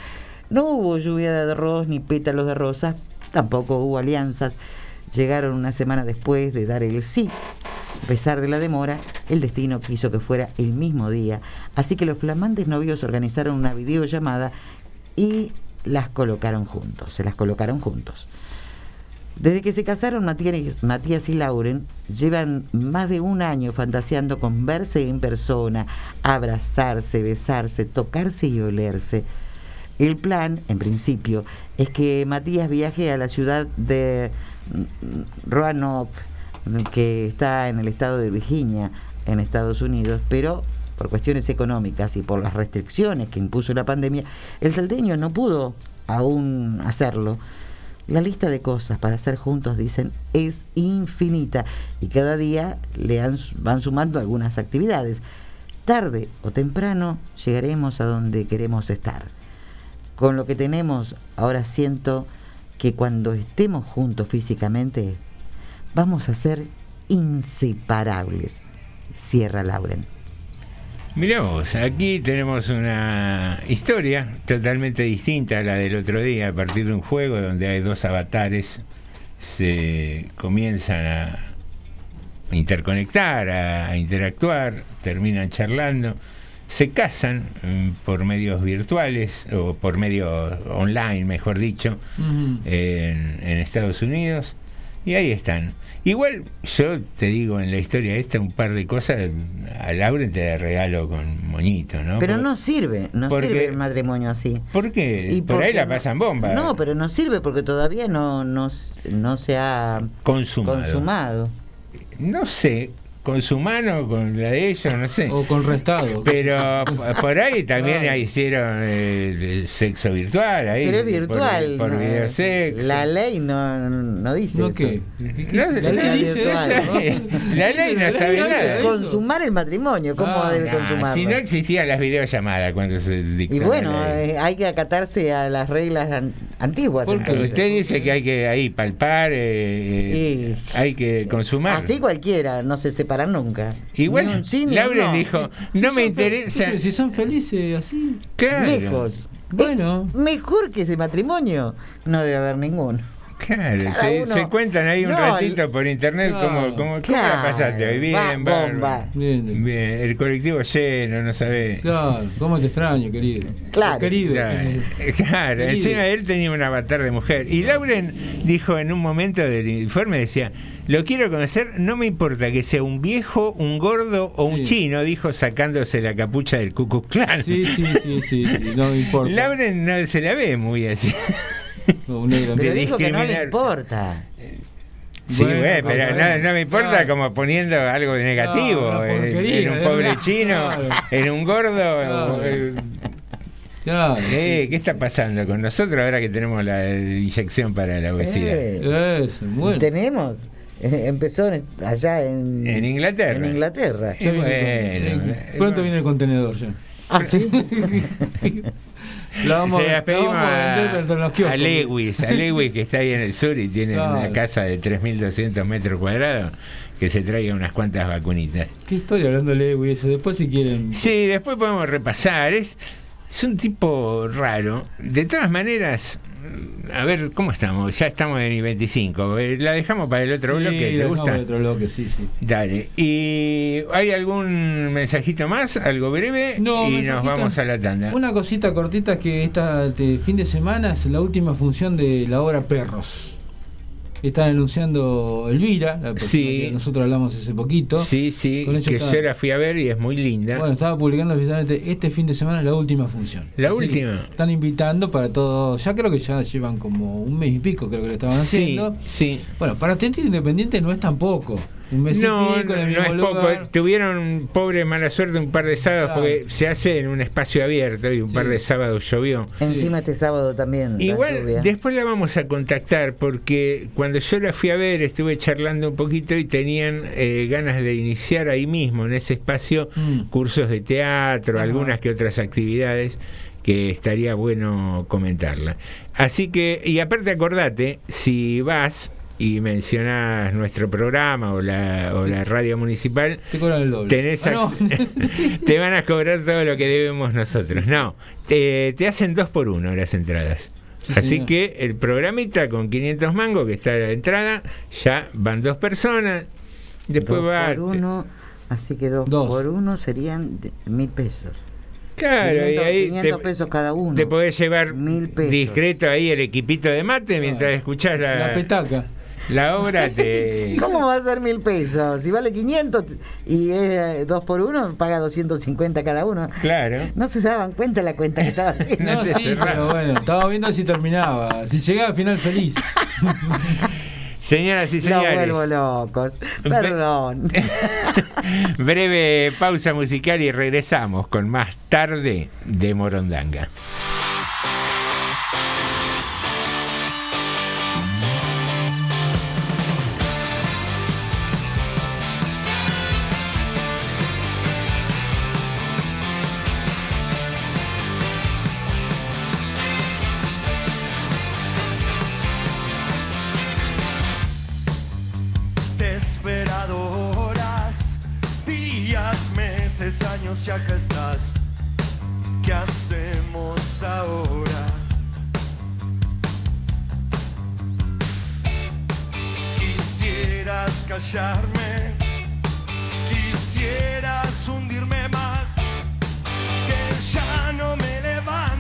No hubo lluvia de arroz ni pétalos de rosa, tampoco hubo alianzas. Llegaron una semana después de dar el sí. A pesar de la demora, el destino quiso que fuera el mismo día, así que los flamantes novios organizaron una videollamada y las colocaron juntos, se las colocaron juntos. Desde que se casaron Matías, y Lauren, llevan más de un año fantaseando con verse en persona, abrazarse, besarse, tocarse y olerse. El plan, en principio, es que Matías viaje a la ciudad de Roanoke, que está en el estado de Virginia, en Estados Unidos, pero por cuestiones económicas y por las restricciones que impuso la pandemia, el salteño no pudo aún hacerlo. La lista de cosas para hacer juntos, dicen, es infinita y cada día le han- van sumando algunas actividades. Tarde o temprano llegaremos a donde queremos estar. Con lo que tenemos, ahora siento que cuando estemos juntos físicamente, vamos a ser inseparables. Cierra Lauren. Mirá vos, aquí tenemos una historia totalmente distinta a la del otro día, a partir de un juego donde hay dos avatares, se comienzan a interconectar, a interactuar, terminan charlando, se casan mm, por medios virtuales o por medio online, mejor dicho, en, en Estados Unidos, y ahí están. Igual yo te digo en la historia esta un par de cosas, a Lauren te la regalo con moñito, ¿no? Pero Por- no sirve, no porque- sirve el matrimonio así. ¿Por qué? Y Por ahí la pasan bomba. No, pero no sirve porque todavía no, no, no se ha Consumado. consumado. No sé, con su mano, con la de ellos, no sé. O con restado. Pero por ahí también Claro. hicieron eh, el sexo virtual. Ahí, Pero es por- virtual. Por, no, videosexo. La ley no, no dice ¿No eso. qué? No, La la ley ley dice virtual, eso. ¿no? La ley no sabe nada. Consumar el matrimonio, ¿cómo Ah, debe nah, consumarlo? si no existían las videollamadas cuando se dictó y la bueno, ley. eh, hay que acatarse a las reglas an- antiguas. Porque usted dice que hay que ahí palpar, eh, eh, hay que consumar. Así cualquiera, no se separan nunca. Igual, Ni un sí, ni un Lauren no. dijo, Si no me interesa. Si son felices así. Claro. Lejos. Bueno. Eh, mejor que ese matrimonio, no debe haber ninguno. Claro, se, uno- se cuentan ahí un No, ratito por internet Claro. cómo, cómo, cómo la pasaste hoy. Bien, Va- bárbaro. bomba. Bien. Bien, el colectivo lleno, no sabés. Claro, ¿cómo te extraño, querido? Claro. Querido. Claro, claro, Querido. encima él tenía un avatar de mujer. Y Lauren dijo en un momento del informe, decía, lo quiero conocer, no me importa que sea un viejo, un gordo o un Sí. chino, dijo sacándose la capucha del Ku Klux Klan. Sí, sí, sí, sí, sí, no me importa. Lauren no se la ve muy así. No, negro. Pero dijo que no le importa. Sí, Bueno, güey, pero no, no me importa claro. como poniendo algo de negativo Claro, una en, porquería, en un pobre verdad, chino, claro. en un gordo. Claro. eh, Claro, eh, ¿Qué está pasando con nosotros ahora que tenemos la inyección para la obesidad? Eh, Eso, bueno. Tenemos. Eh, empezó en- allá en, En Inglaterra. en Inglaterra. Bueno, Eh, eh, Pronto viene el contenedor ya. Ah, sí. Vamos, Se la la pedimos vamos a vender. Lewis, a Lewis que está ahí en el sur y tiene Claro. una casa de 3.200 metros cuadrados, que se traiga unas cuantas vacunitas. ¿Qué historia hablando de Lewis? eso? Después si quieren. Sí, después podemos repasar. Es, es un tipo raro. De todas maneras, a ver, ¿cómo estamos? Ya estamos en el 25. Eh, La dejamos para el otro Sí, bloque, ¿te gusta? el otro bloque, sí, sí. Dale. ¿Y hay algún mensajito más? ¿Algo breve? No, y nos vamos a la tanda. Una cosita cortita que este fin de semana es la última función de la obra Perros. Están anunciando Elvira, la persona Sí. que nosotros hablamos hace poquito. Sí, sí, Con que yo la fui a ver y es muy linda. Bueno, estaba publicando oficialmente este fin de semana es la última función. La Así última. Están invitando para todos. Ya creo que ya llevan como un mes y pico, creo que lo estaban Sí, haciendo. sí. Bueno, para Teatro Independiente no es tampoco. Un mes No, y pico en el no mismo es poco. Tuvieron pobre mala suerte un par de sábados Claro. porque se hace en un espacio abierto y un par de sábados llovió. Encima este sábado también. Igual después la vamos a contactar porque cuando yo la fui a ver estuve charlando un poquito y tenían eh, ganas de iniciar ahí mismo en ese espacio Mm. cursos de teatro, Ajá. algunas que otras actividades que estaría bueno comentarla. Así que, y aparte acordate, si vas y mencionás nuestro programa o la, o la radio municipal, Te cobran el doble. tenés Ah, no. te van a cobrar todo lo que debemos nosotros. No, te, te hacen dos por uno las entradas. Sí, Así señor. que el programita con 500 mangos que está a la entrada, ya van dos personas. Después Dos va. por uno, así que dos, Dos. por uno serían mil pesos. Claro, y 500, ahí 500 te, pesos cada uno. te podés llevar Mil pesos. discreto ahí el equipito de mate mientras escuchás la, La petaca. La obra. Te, ¿Cómo va a ser mil pesos? Si vale 500 y es eh, dos por uno, paga 250 cada uno. claro. No se daban cuenta la cuenta que estaba haciendo. No, sí, pero bueno, estaba viendo si terminaba. Si llegaba al final feliz. Señoras y Los señores. vuelvo locos. Perdón. Breve pausa musical y regresamos con más tarde de Morondanga. Años y acá estás. ¿Qué hacemos ahora? Quisieras callarme, quisieras hundirme más, que ya no me levante.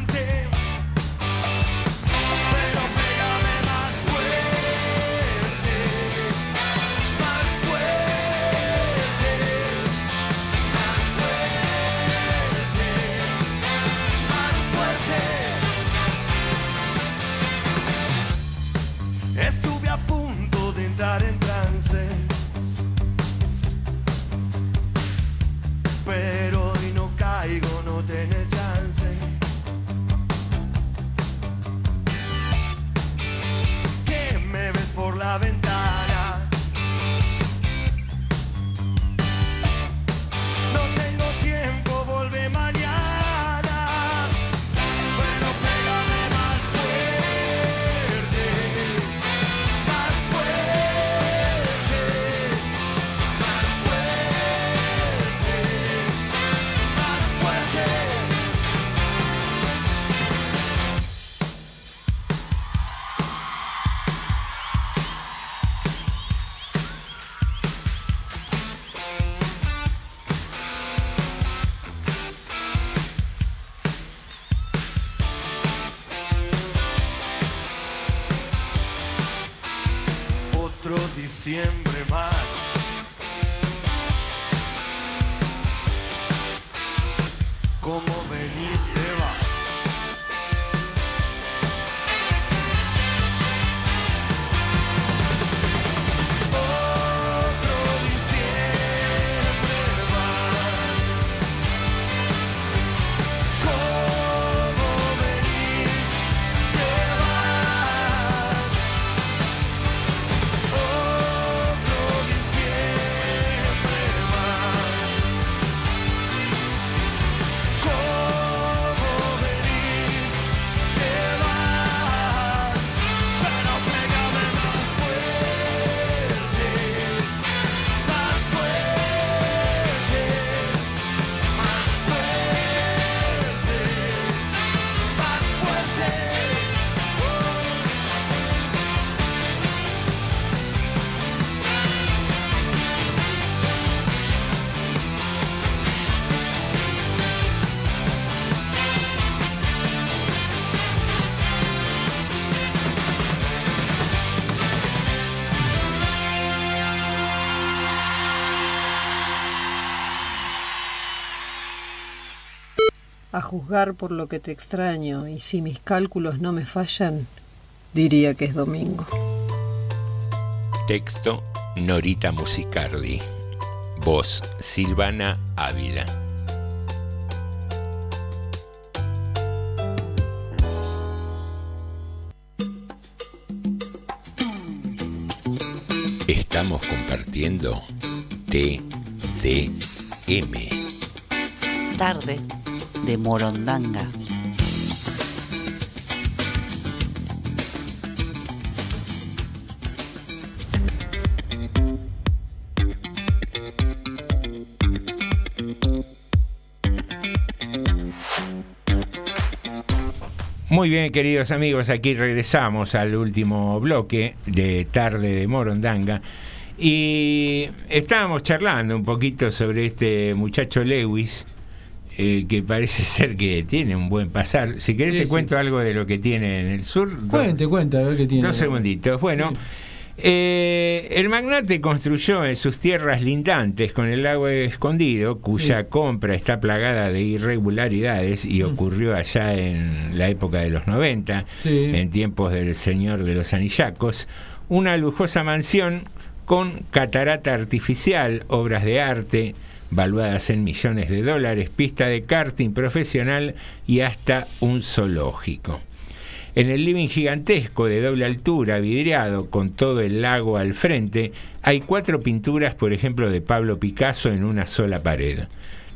Juzgar por lo que te extraño, y si mis cálculos no me fallan, diría que es domingo. Texto Norita Musicardi. Voz Silvana Ávila. Estamos compartiendo TDM. Tarde de Morondanga. Muy bien, queridos amigos, aquí regresamos al último bloque de Tarde de Morondanga. Y estábamos charlando un poquito sobre este muchacho Lewis, eh, que parece ser que tiene un buen pasar. Si querés Sí, te sí. cuento algo de lo que tiene en el sur. Cuente, cuente, a ver qué tiene. Dos segunditos. Bueno, eh, el magnate construyó en sus tierras lindantes con el lago escondido, cuya compra está plagada de irregularidades y ocurrió allá en la época de los 90, Sí. en tiempos del Señor de los Anillacos, una lujosa mansión con catarata artificial, obras de arte, valuadas en millones de dólares, pista de karting profesional y hasta un zoológico. En el living gigantesco de doble altura, vidriado, con todo el lago al frente, hay cuatro pinturas, por ejemplo, de Pablo Picasso en una sola pared.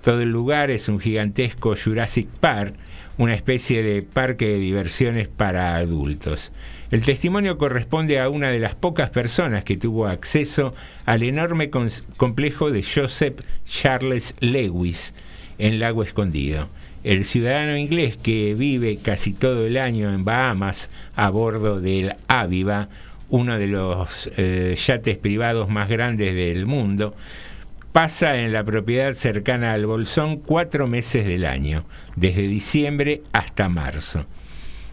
Todo el lugar es un gigantesco Jurassic Park, una especie de parque de diversiones para adultos. El testimonio corresponde a una de las pocas personas que tuvo acceso al enorme complejo de Joseph Charles Lewis en Lago Escondido. El ciudadano inglés que vive casi todo el año en Bahamas a bordo del Aviva, uno de los eh, yates privados más grandes del mundo, pasa en la propiedad cercana al Bolsón cuatro meses del año, desde diciembre hasta marzo.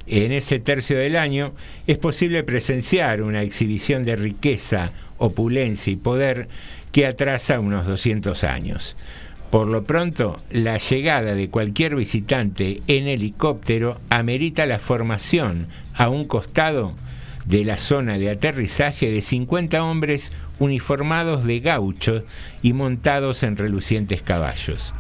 En ese tercio del año es posible presenciar una exhibición de riqueza, opulencia y poder que atrasa unos 200 años. Por lo pronto, la llegada de cualquier visitante en helicóptero amerita la formación a un costado de la zona de aterrizaje de 50 hombres uniformados de gauchos y montados en relucientes caballos.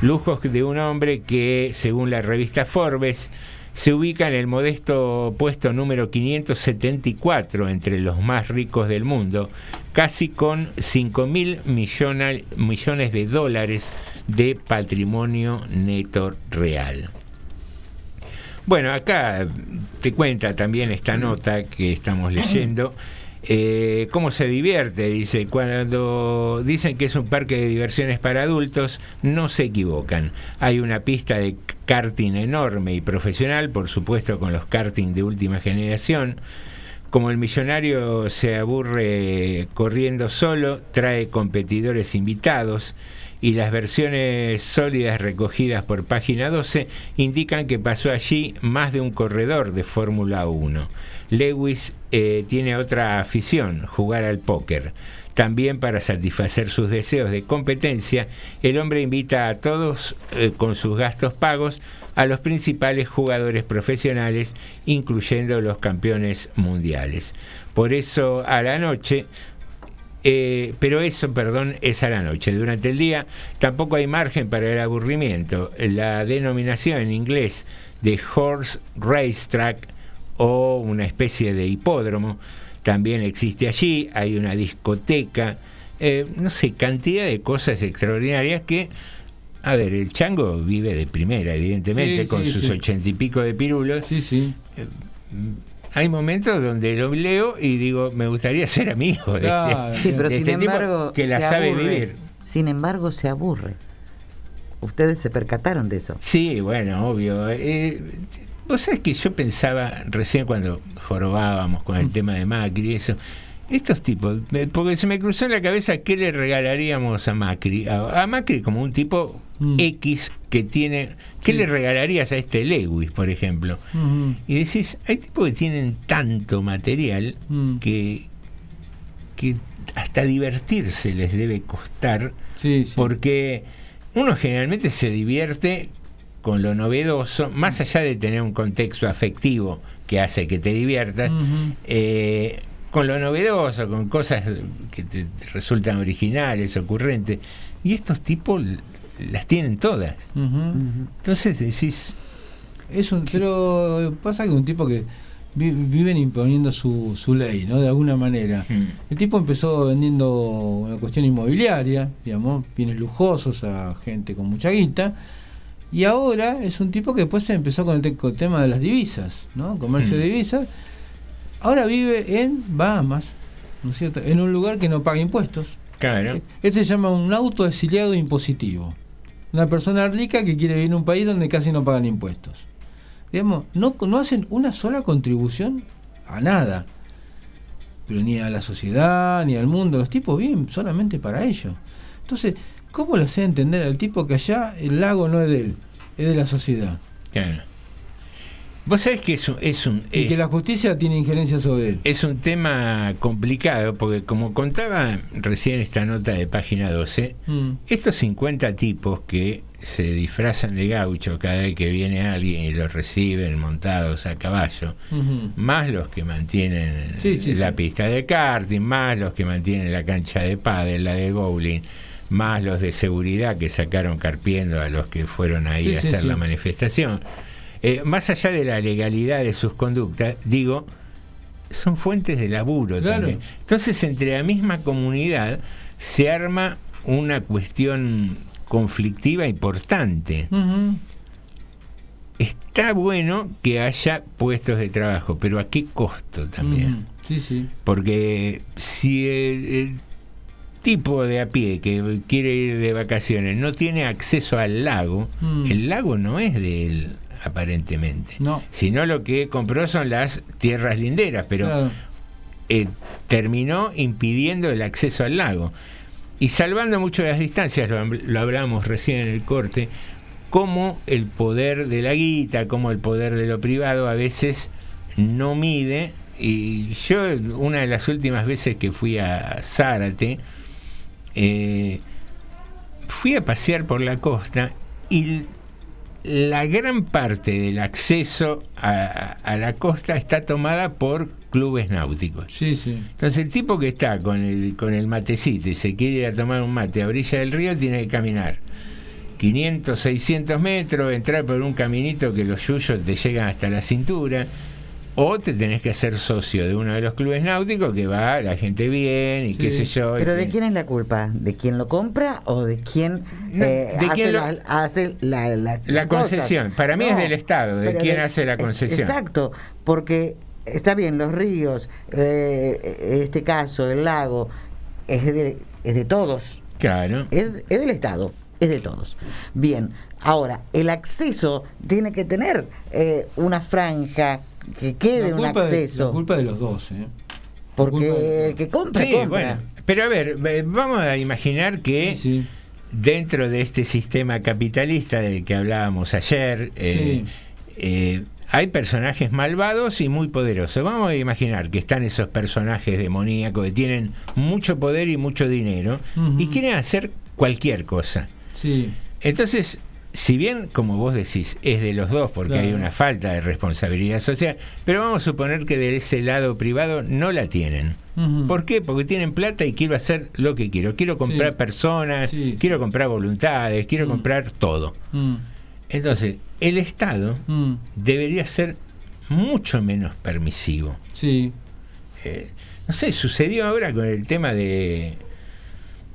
Lujos de un hombre que, según la revista Forbes, se ubica en el modesto puesto número 574 entre los más ricos del mundo, casi con 5 mil millones de dólares de patrimonio neto real. Bueno, acá te cuenta también esta nota que estamos leyendo. Eh, cómo se divierte, dice, cuando dicen que es un parque de diversiones para adultos, no se equivocan. Hay una pista de karting enorme y profesional, por supuesto con los karting de última generación. Como el millonario se aburre corriendo solo, trae competidores invitados y las versiones sólidas recogidas por página 12 indican que pasó allí más de un corredor de Fórmula 1. Lewis eh, tiene otra afición, jugar al póker. También para satisfacer sus deseos de competencia, el hombre invita a todos eh, con sus gastos pagos a los principales jugadores profesionales, incluyendo los campeones mundiales. Por eso a la noche eh, pero eso, perdón, es a la noche. Durante el día tampoco hay margen para el aburrimiento. La denominación en inglés de horse racetrack o una especie de hipódromo también existe allí. Hay una discoteca, eh, no sé, cantidad de cosas extraordinarias que, a ver, el chango vive de primera, evidentemente, Sí, con sí, sus sí. ochenta y pico de pirulos. Sí, sí. hay momentos donde lo leo y digo, me gustaría ser amigo de este, sí, pero de sin este tipo embargo, que la sabe aburre. vivir. Sin embargo, se aburre. Ustedes se percataron de eso. Sí, bueno, obvio. Eh, Vos sabés que yo pensaba recién cuando jorobábamos con Mm. el tema de Macri y eso, estos tipos, porque se me cruzó en la cabeza qué le regalaríamos a Macri. A, a Macri como un tipo Mm. X que tiene, ¿qué Sí. le regalarías a este Lewis, por ejemplo? Ujú. Y decís, hay tipos que tienen tanto material Mm. que, que hasta divertirse les debe costar, Sí, sí. porque uno generalmente se divierte con lo novedoso, más allá de tener un contexto afectivo que hace que te diviertas, eh, con lo novedoso, con cosas que te resultan originales, ocurrentes, y estos tipos las tienen todas. Entonces decís, Es un, pero pasa que un tipo que vi- viven imponiendo su, su ley, ¿no? De alguna manera. El tipo empezó vendiendo una cuestión inmobiliaria, digamos, bienes lujosos a gente con mucha guita. Y ahora es un tipo que después se empezó con el, te- con el tema de las divisas, ¿no? Comercio Mm. de divisas. Ahora vive en Bahamas, ¿no es cierto? En un lugar que no paga impuestos. claro, Él se llama un autoexiliado impositivo. Una persona rica que quiere vivir en un país donde casi no pagan impuestos. Digamos, no, no hacen una sola contribución a nada. Pero ni a la sociedad, ni al mundo. Los tipos viven solamente para ellos. Entonces, ¿cómo le hace entender al tipo que allá el lago no es de él, es de la sociedad? claro. Vos sabés que es un, es un, Y que la justicia tiene injerencia sobre él. Es un tema complicado porque como contaba recién esta nota de página 12, Mm. estos 50 tipos que se disfrazan de gaucho cada vez que viene alguien y los reciben montados a caballo, más los que mantienen Sí, sí, la sí. pista de karting, más los que mantienen la cancha de pádel, la de bowling, más los de seguridad que sacaron carpiendo a los que fueron ahí Sí, a sí, hacer sí. la manifestación. Eh, más allá de la legalidad de sus conductas, digo, son fuentes de laburo Claro. también. Entonces, entre la misma comunidad se arma una cuestión conflictiva importante. Está bueno que haya puestos de trabajo, pero ¿a qué costo también? Sí, sí. Porque si el, el tipo de a pie que quiere ir de vacaciones no tiene acceso al lago, Mm. el lago no es de él aparentemente. No. Sino lo que compró son las tierras linderas, pero Claro. eh, terminó impidiendo el acceso al lago. Y salvando mucho las distancias, lo, lo hablamos recién en el corte, cómo el poder de la guita, como el poder de lo privado a veces no mide. Y yo, una de las últimas veces que fui a Zárate, eh, fui a pasear por la costa y la gran parte del acceso a, a la costa está tomada por clubes náuticos. Sí, sí. Entonces el tipo que está con el, con el matecito y se quiere ir a tomar un mate a orilla del río tiene que caminar 500, 600 metros, entrar por un caminito que los yuyos te llegan hasta la cintura. O te tenés que hacer socio de uno de los clubes náuticos que va la gente bien y qué sé yo. Pero ¿de quién es la culpa? ¿De quién lo compra o de quién No, eh, de hace, quién lo- la, hace la, la, La cosa? concesión. Para mí es del Estado, de quién hace la es- concesión. exacto, porque está bien, los ríos, eh, este caso, el lago, es de, es de todos. Claro. Es, es del Estado, es de todos. Bien, ahora, el acceso tiene que tener eh, una franja que quede un culpa de- acceso. la culpa de los dos, ¿eh? Porque el que compra, Sí, compra. bueno. Pero a ver, ve- vamos a imaginar que dentro de este sistema capitalista del que hablábamos ayer, eh, eh, hay personajes malvados y muy poderosos. Vamos a imaginar que están esos personajes demoníacos que tienen mucho poder y mucho dinero y quieren hacer cualquier cosa. Sí. Entonces, si bien, como vos decís, es de los dos porque Claro. hay una falta de responsabilidad social, pero vamos a suponer que de ese lado privado no la tienen. ¿Por qué? Porque tienen plata y quiero hacer lo que quiero. Quiero comprar Sí. personas, Sí, quiero comprar voluntades, quiero comprar todo. Mm. Entonces, el Estado Mm. debería ser mucho menos permisivo. Sí. Eh, no sé, sucedió ahora con el tema de.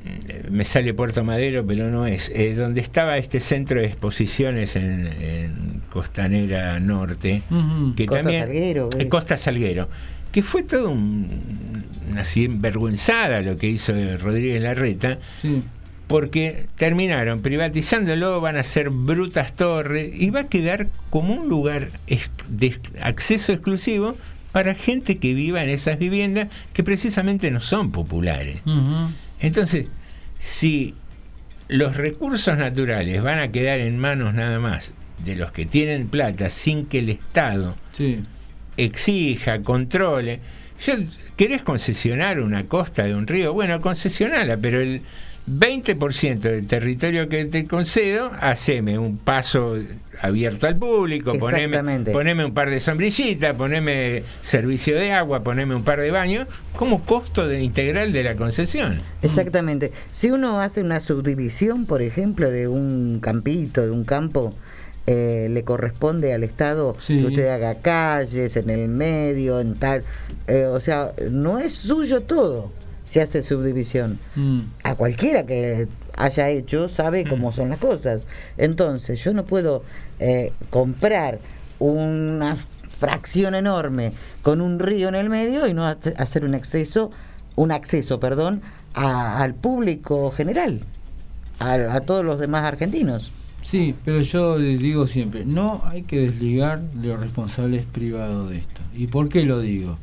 Eh, Me sale Puerto Madero, pero no es. eh, donde estaba este centro de exposiciones en, en Costanera Norte, Ujú. que Costa también. Salguero, eh, eh. Costa Salguero. Que fue todo un, una vergüenzada lo que hizo Rodríguez Larreta, Sí. porque terminaron privatizándolo, van a ser brutas torres y va a quedar como un lugar de acceso exclusivo para gente que viva en esas viviendas que precisamente no son populares. Entonces, si los recursos naturales van a quedar en manos nada más de los que tienen plata sin que el Estado Sí. exija, controle. Yo, ¿Querés concesionar una costa de un río? Bueno, concesionala, pero el 20% del territorio que te concedo, haceme un paso abierto al público, poneme, poneme un par de sombrillitas, poneme servicio de agua, poneme un par de baños, como costo de integral de la concesión. Exactamente. Si uno hace una subdivisión, por ejemplo, de un campito, de un campo, eh, le corresponde al Estado Sí. que usted haga calles en el medio, en tal. eh, o sea, no es suyo todo si hace subdivisión. Mm. A cualquiera que haya hecho sabe cómo son las cosas. Entonces, yo no puedo eh, comprar una fracción enorme con un río en el medio y no hace- hacer un acceso, un acceso, perdón, a- al público general, a, a todos los demás argentinos. Sí, pero yo les digo siempre, no hay que desligar de los responsables privados de esto. ¿Y por qué lo digo?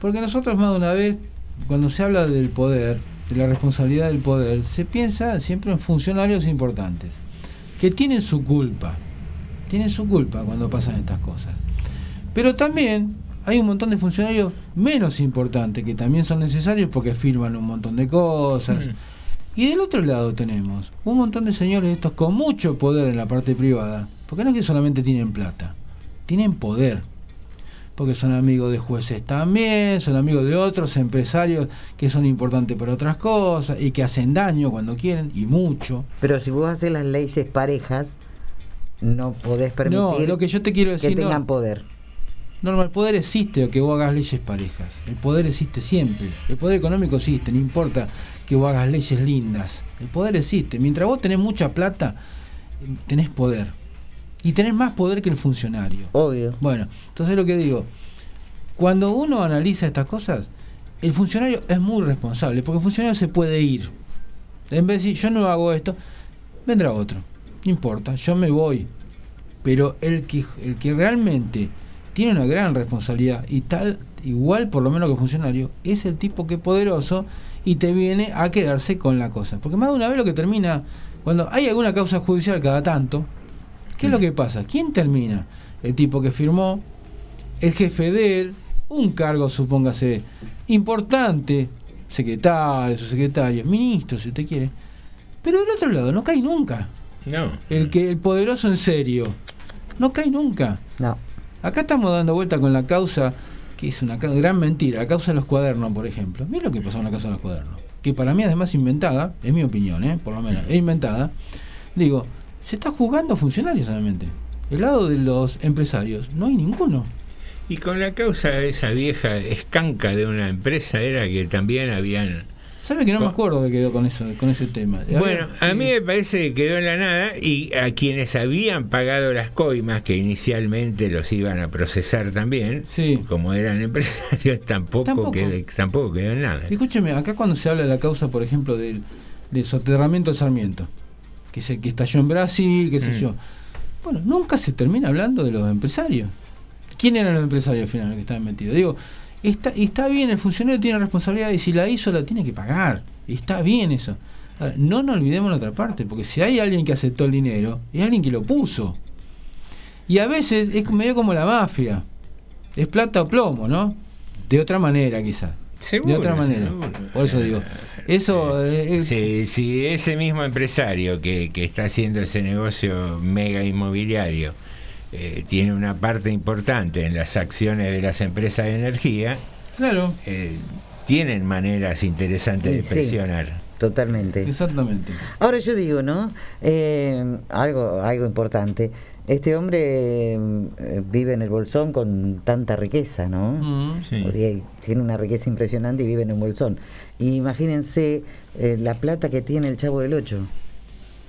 Porque nosotros más de una vez, cuando se habla del poder, de la responsabilidad del poder, se piensa siempre en funcionarios importantes, que tienen su culpa, tienen su culpa cuando pasan estas cosas. Pero también hay un montón de funcionarios menos importantes que también son necesarios porque firman un montón de cosas. Y del otro lado tenemos un montón de señores estos con mucho poder en la parte privada, porque no es que solamente tienen plata, tienen poder. Porque son amigos de jueces también, son amigos de otros empresarios que son importantes para otras cosas y que hacen daño cuando quieren, y mucho. Pero si vos haces las leyes parejas, no podés permitir No, lo que yo te quiero decir que no- tengan poder. Normal, el poder existe o que vos hagas leyes parejas. El poder existe siempre. El poder económico existe, no importa que vos hagas leyes lindas. El poder existe. Mientras vos tenés mucha plata, tenés poder. Y tenés más poder que el funcionario. Obvio. Bueno, entonces lo que digo, cuando uno analiza estas cosas, el funcionario es muy responsable, porque el funcionario se puede ir. En vez de decir, yo no hago esto, vendrá otro. No importa, yo me voy. Pero el que, el que realmente tiene una gran responsabilidad y tal, igual por lo menos que funcionario, es el tipo que es poderoso y te viene a quedarse con la cosa. Porque más de una vez lo que termina, cuando hay alguna causa judicial cada tanto, ¿qué es lo que pasa? ¿Quién termina? El tipo que firmó, el jefe de él, un cargo, supóngase, importante, secretario, subsecretario, ministro, si usted quiere. Pero del otro lado, no cae nunca. No. El que el poderoso en serio. No cae nunca. No. Acá estamos dando vuelta con la causa, que es una gran mentira, la causa de los cuadernos, por ejemplo. Mira lo que pasó con la causa de los cuadernos. Que para mí además inventada, es mi opinión, ¿eh? por lo menos, es inventada. Digo, se está jugando a funcionarios solamente. El lado de los empresarios, no hay ninguno. Y con la causa de esa vieja escanca de una empresa era que también habían... ¿Sabe que no me acuerdo que quedó con eso, con ese tema? Bueno, a Sí. mí me parece que quedó en la nada y a quienes habían pagado las coimas, que inicialmente los iban a procesar también, como eran empresarios, tampoco, Tampoco. Quedó, tampoco quedó en nada. Escúcheme, acá cuando se habla de la causa, por ejemplo, del, del soterramiento del Sarmiento, que, se, que estalló en Brasil, qué sé Mm. yo. Bueno, nunca se termina hablando de los empresarios. ¿Quién eran los empresarios al final los que estaban metidos? Digo, está, está bien, el funcionario tiene responsabilidad y si la hizo la tiene que pagar. Está bien eso. Ahora, no nos olvidemos la otra parte, porque si hay alguien que aceptó el dinero, es alguien que lo puso. Y a veces es medio como la mafia. Es plata o plomo, ¿no? De otra manera quizás. De otra manera. seguro. Por eso digo. Eso eh, eh, Si, si ese mismo empresario que, que está haciendo ese negocio mega inmobiliario eh, tiene una parte importante en las acciones de las empresas de energía, Claro. eh, tienen maneras interesantes de sí. presionar. Totalmente. Exactamente. Ahora yo digo, ¿no? Eh, algo, algo importante. Este hombre eh, vive en el Bolsón con tanta riqueza, ¿no? Mm, sí. Porque tiene una riqueza impresionante y vive en un Bolsón. Y imagínense eh, la plata que tiene el Chavo del Ocho.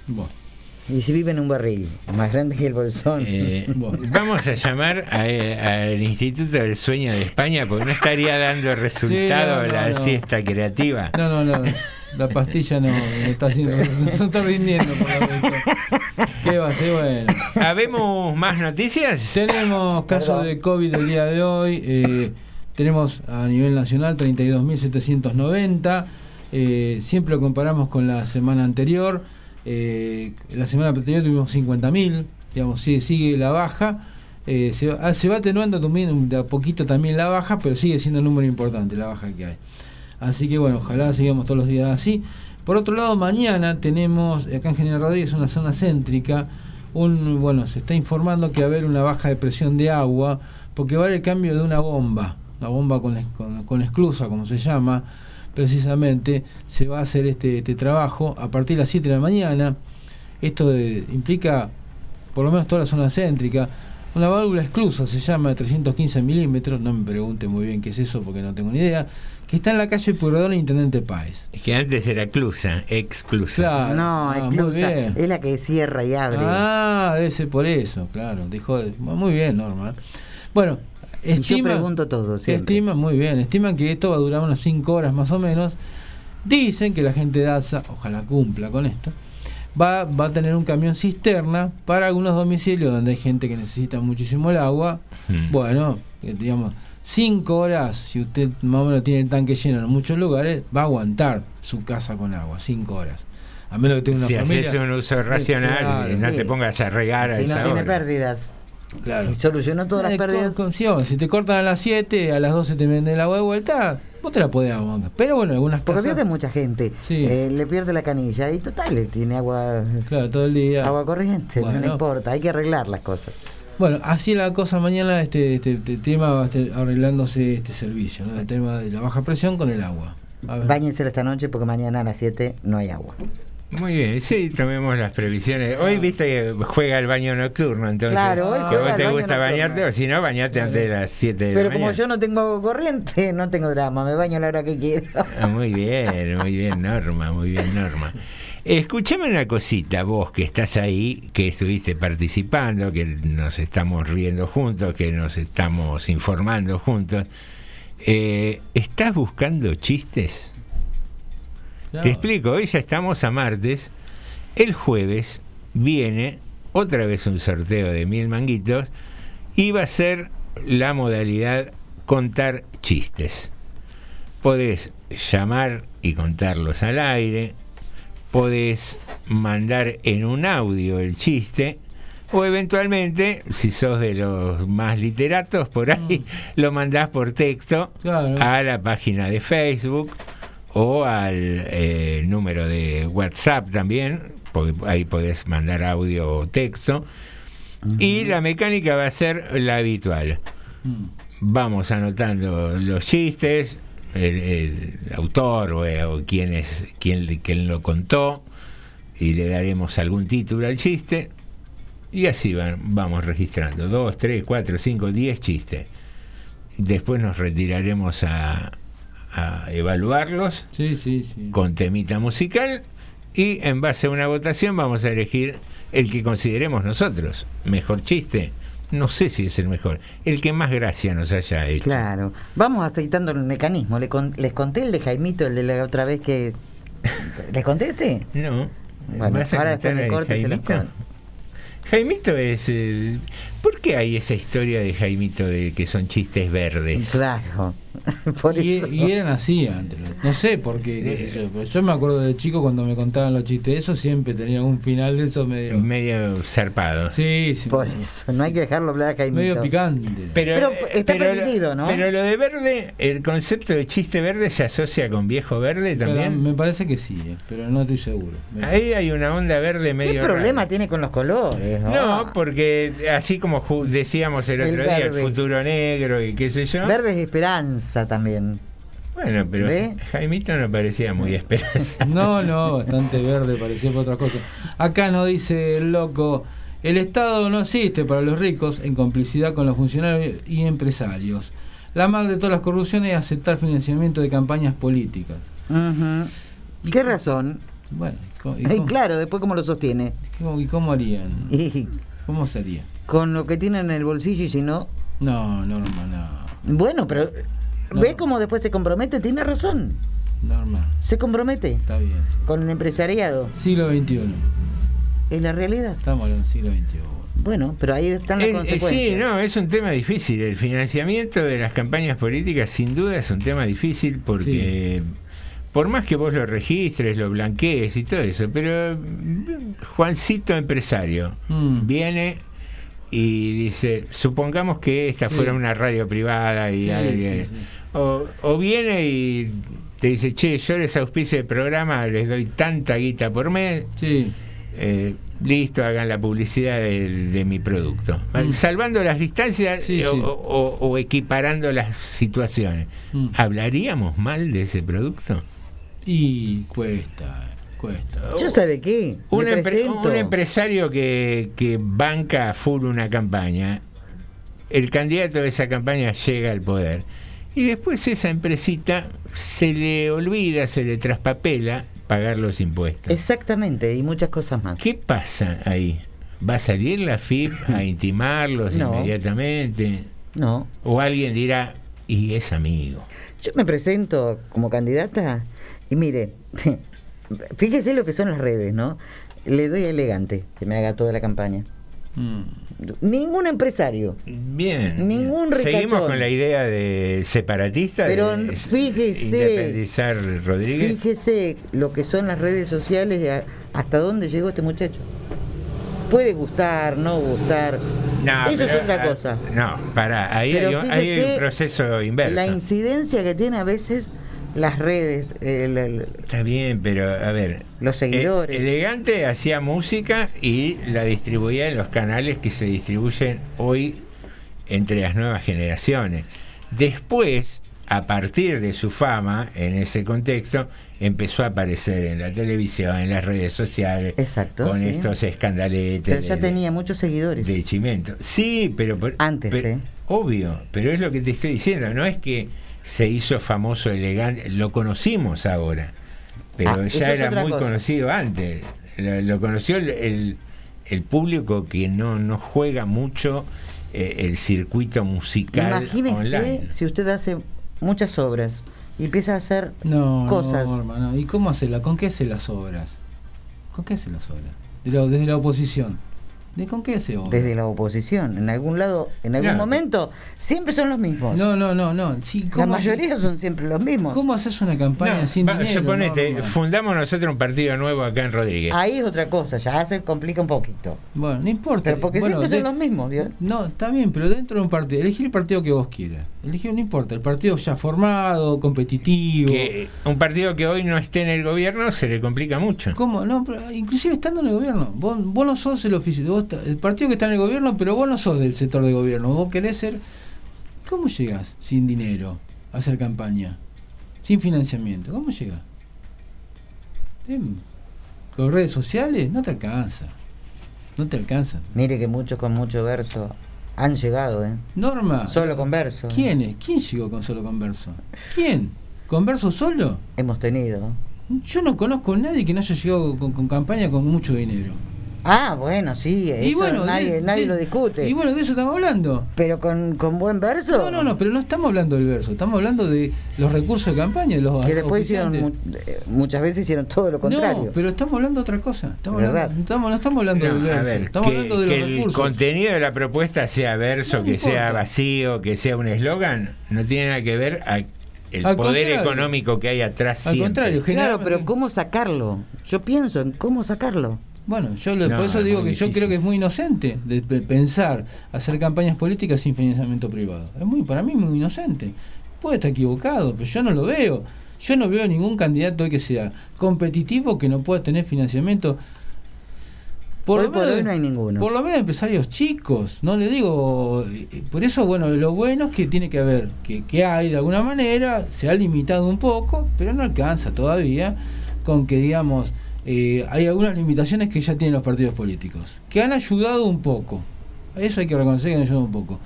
Bueno. Y si vive en un barril, más grande que el Bolsón. Eh, vamos a llamar a- eh, al Instituto del Sueño de España porque no estaría dando resultado Sí, no, no, la no. siesta creativa. No, no, no. La pastilla no, no está haciendo, no está rindiendo por la. ¿Qué va a ser? Bueno. ¿Habemos más noticias? Tenemos casos de COVID el día de hoy. eh, tenemos a nivel nacional 32.790. Eh, siempre lo comparamos con la semana anterior. Eh, la semana anterior tuvimos 50.000. Digamos, sigue, sigue la baja. Eh, se, va- ah, se va atenuando también de a poquito también la baja, pero sigue siendo un número importante la baja que hay. Así que bueno, ojalá sigamos todos los días así. Por otro lado, mañana tenemos acá en General Rodríguez una zona céntrica. Un, bueno, se está informando que va a haber una baja de presión de agua porque va a haber el cambio de una bomba, la bomba con, con, con esclusa, como se llama, precisamente, se va a hacer este, este trabajo a partir de las 7 de la mañana. Esto de- implica, por lo menos toda la zona céntrica, una válvula esclusa, se llama de 315 milímetros, no me pregunte muy bien qué es eso porque no tengo ni idea, que está en la calle Pueyrredón e Intendente Páez. Que antes era Clusa, exclusa. Claro. No, Ah, es, bien. es la que cierra y abre. Ah, debe ser por eso, claro. De- Muy bien, Norma. Bueno, Y yo estima, pregunto todo siempre. estiman, muy bien, estiman que esto va a durar unas 5 horas más o menos. Dicen que la gente de ASA, ojalá cumpla con esto, va, va a tener un camión cisterna para algunos domicilios donde hay gente que necesita muchísimo el agua. Mm. Bueno, eh, digamos, 5 horas, si usted más o menos tiene el tanque lleno en muchos lugares, va a aguantar su casa con agua, 5 horas. A menos que tenga una si familia. haces un uso racional, Claro, no sí. te pongas a regar a si no esa tiene hora. pérdidas. Claro. Si solucionó todas las Eh, con- pérdidas. con- si te cortan a las 7, a las 12 te venden el agua de vuelta, vos te la podés aguantar. Pero bueno, algunas Porque casas. veo que mucha gente Sí. eh, le pierde la canilla y total, le tiene agua, Claro, todo el día. agua corriente, no le Bueno. importa, hay que arreglar las cosas. Bueno, así la cosa mañana, este, este, este tema va a estar arreglándose este servicio, ¿no? el tema de la baja presión con el agua. A ver. Báñense esta noche porque mañana a las 7 no hay agua. Muy bien, sí, tomemos las previsiones. Hoy viste que juega el baño nocturno, entonces. Claro, hoy que vos te gusta bañarte, o si no, bañate antes de las 7 de Pero la como mañana. yo no tengo corriente, no tengo drama, me baño a la hora que quiero. Ah, muy bien, muy bien, Norma, muy bien, Norma. Escúchame una cosita, vos que estás ahí, que estuviste participando, que nos estamos riendo juntos, que nos estamos informando juntos. Eh, ¿Estás buscando chistes? Claro. Te explico, hoy ya estamos a martes. El jueves viene otra vez un sorteo de mil manguitos y va a ser la modalidad contar chistes. Podés llamar y contarlos al aire, podés mandar en un audio el chiste o eventualmente, si sos de los más literatos, por ahí lo mandás por texto Claro. a la página de Facebook o al eh, número de WhatsApp también, porque ahí podés mandar audio o texto. Y la mecánica va a ser la habitual. Mm. Vamos anotando los chistes, el, el autor o, eh, o quién, es, quién, quién lo contó, y le daremos algún título al chiste. Y así van, vamos registrando. Dos, tres, cuatro, cinco, diez chistes. Después nos retiraremos a, a evaluarlos Sí, sí, sí. con temita musical y en base a una votación vamos a elegir el que consideremos nosotros. Mejor chiste. No sé si es el mejor. El que más gracia nos haya hecho. Claro, vamos aceitando el mecanismo. Le con- les conté el de Jaimito, el de la otra vez que... ¿Les conté ese? No. Bueno, ¿Vas a ahora después de corte se los Jaimito? Jaimito es... eh, ¿Por qué hay esa historia de Jaimito de que son chistes verdes? Claro, por y, eso. y eran así antes. No sé por qué, qué sé yo. Pero yo me acuerdo de chico cuando me contaban los chistes. Eso siempre tenía un final de eso medio. Medio zarpado. Sí, sí. Por eso, no hay que dejarlo hablar a Jaimito. Medio picante. Pero, Pero está pero- permitido, ¿no? Pero lo de verde, el concepto de chiste verde se asocia con viejo verde Pero también. me parece que sí, eh, pero no estoy seguro. Ahí hay una onda verde medio ¿Qué rara. problema tiene con los colores? No, porque así como decíamos el El otro día, el futuro negro y qué sé yo. Verde es esperanza también. Bueno, pero ¿Ve? Jaimito no parecía muy esperanza. No, no, bastante verde, parecía por otras cosas. Acá nos dice el loco, el Estado no existe para los ricos en complicidad con los funcionarios y empresarios. La madre de todas las corrupciones es aceptar financiamiento de campañas políticas. Ujú. ¿Qué razón? Bueno, ¿cómo- y cómo, claro, después cómo lo sostiene. cómo- y cómo harían? Y ¿Cómo sería? Con lo que tiene en el bolsillo y si no... No, Norma, no. Bueno, pero... No. ¿Ve cómo después se compromete? Tiene razón. Norma, Se compromete está bien. con el empresariado. Siglo XXI. Es la realidad. Estamos en el siglo XXI. Bueno, pero ahí están las Eh, eh, consecuencias. sí, no, es un tema difícil. El financiamiento de las campañas políticas sin duda es un tema difícil porque por más que vos lo registres, lo blanquees y todo eso, pero mm, Juancito empresario Mm. viene y dice, supongamos que esta Sí. fuera una radio privada y Sí, alguien, sí. O, o viene y te dice, che, yo les auspicio el programa, les doy tanta guita por mes. Sí. Eh, listo, hagan la publicidad de, de mi producto. Salvando las distancias o equiparando las situaciones. Mm. ¿Hablaríamos mal de ese producto? Y cuesta, cuesta. ¿Yo sabe qué? Un, empre- empresario que, que banca a full una campaña, el candidato de esa campaña llega al poder y después esa empresita se le olvida, se le traspapela pagar los impuestos. Exactamente, y muchas cosas más. ¿Qué pasa ahí? ¿Va a salir la FIP a intimarlos No. inmediatamente? No. ¿O alguien dirá, y es amigo? Yo me presento como candidata y mire, fíjese lo que son las redes, ¿no? Le doy a elegante que me haga toda la campaña. Ningún empresario. Bien. Ningún Seguimos ricachón. con la idea de separatista, Pero de fíjese, independizar Rodríguez. fíjese lo que son las redes sociales y hasta dónde llegó este muchacho. Puede gustar, no gustar. No, Eso es otra cosa. No, para, ahí hay, un proceso inverso. La incidencia que tiene a veces las redes, el- el- Está bien, pero a ver. Los seguidores. eh, elegante hacía música y la distribuía en los canales que se distribuyen hoy entre las nuevas generaciones. Después, a partir de su fama en ese contexto, empezó a aparecer en la televisión, en las redes sociales, Exacto, con sí. estos escandaletes. pero ya de- tenía muchos seguidores. de Chimento. Sí, pero Antes, pero- ¿eh? obvio, pero es lo que te estoy diciendo, no es que se hizo famoso elegante, lo conocimos ahora, pero Ah, ya era muy cosa. conocido antes. Lo, lo conoció el, el- el público que no, no juega mucho eh, el circuito musical Imagínese online. si usted hace muchas obras y empieza a hacer No, cosas. no, hermano. ¿Y cómo hace la, con qué hace las obras? ¿Con qué hace las obras? De la- desde la oposición. ¿De con qué obras? desde la oposición. En algún lado, en algún No. momento, siempre son los mismos. No, no, no, no. Sí, La ¿cómo mayoría son siempre los mismos. ¿Cómo haces una campaña No, sin va, dinero? suponete, fundamos nosotros un partido nuevo acá en Rodríguez. Ahí es otra cosa, ya se complica un poquito. Bueno, no importa. Pero porque Bueno, siempre de- son los mismos, ¿vio? No, está bien, pero dentro de un partido, elegir el partido que vos quieras. Elegir, no importa, el partido ya formado, competitivo. Que un partido que hoy no esté en el gobierno se le complica mucho. ¿Cómo? No, pero inclusive estando en el gobierno. Vos, vos no sos el oficio, vos el partido que está en el gobierno, pero vos no sos del sector de gobierno. Vos querés ser. ¿Cómo llegás sin dinero a hacer campaña? Sin financiamiento. ¿Cómo llegás? Em, ¿Con redes sociales? No te alcanza. No te alcanza. Mire que muchos con mucho verso han llegado, ¿eh? Norma. Solo con verso. ¿Quién es? ¿Quién llegó con solo converso? ¿Quién? ¿Converso solo? Hemos tenido. Yo no conozco a nadie que no haya llegado con, con campaña con mucho dinero. Ah, bueno, sí, eso nadie, de- nadie de- lo discute. Y bueno, de eso estamos hablando. Pero con, con buen verso. No, no, no, pero no estamos hablando del verso, estamos hablando de los recursos de campaña, de los Que después hicieron, eh, muchas veces hicieron todo lo contrario. No, pero estamos hablando de otra cosa. Estamos ¿Verdad? hablando, estamos, no estamos hablando No, del a verso, ver, estamos que, hablando de los que el recursos. contenido de la propuesta sea verso, No que sea vacío, que sea un eslogan, no tiene nada que ver a el Al poder contrario. económico que hay atrás. siempre. Claro, pero ¿cómo sacarlo? Yo pienso en cómo sacarlo. Bueno, yo No, por eso es digo que yo creo que es muy inocente de pe- pensar hacer campañas políticas sin financiamiento privado. Es muy para mí muy inocente. Puede estar equivocado, pero yo no lo veo. Yo no veo ningún candidato hoy que sea competitivo que no pueda tener financiamiento. Hoy lo por menos- hoy no hay ninguno. Por lo menos empresarios chicos, no le digo. eh, Por eso, bueno, lo bueno es que tiene que haber, que, que hay de alguna manera, se ha limitado un poco, pero no alcanza todavía con que, digamos, eh, hay algunas limitaciones que ya tienen los partidos políticos, que han ayudado un poco. Eso hay que reconocer que han ayudado un poco.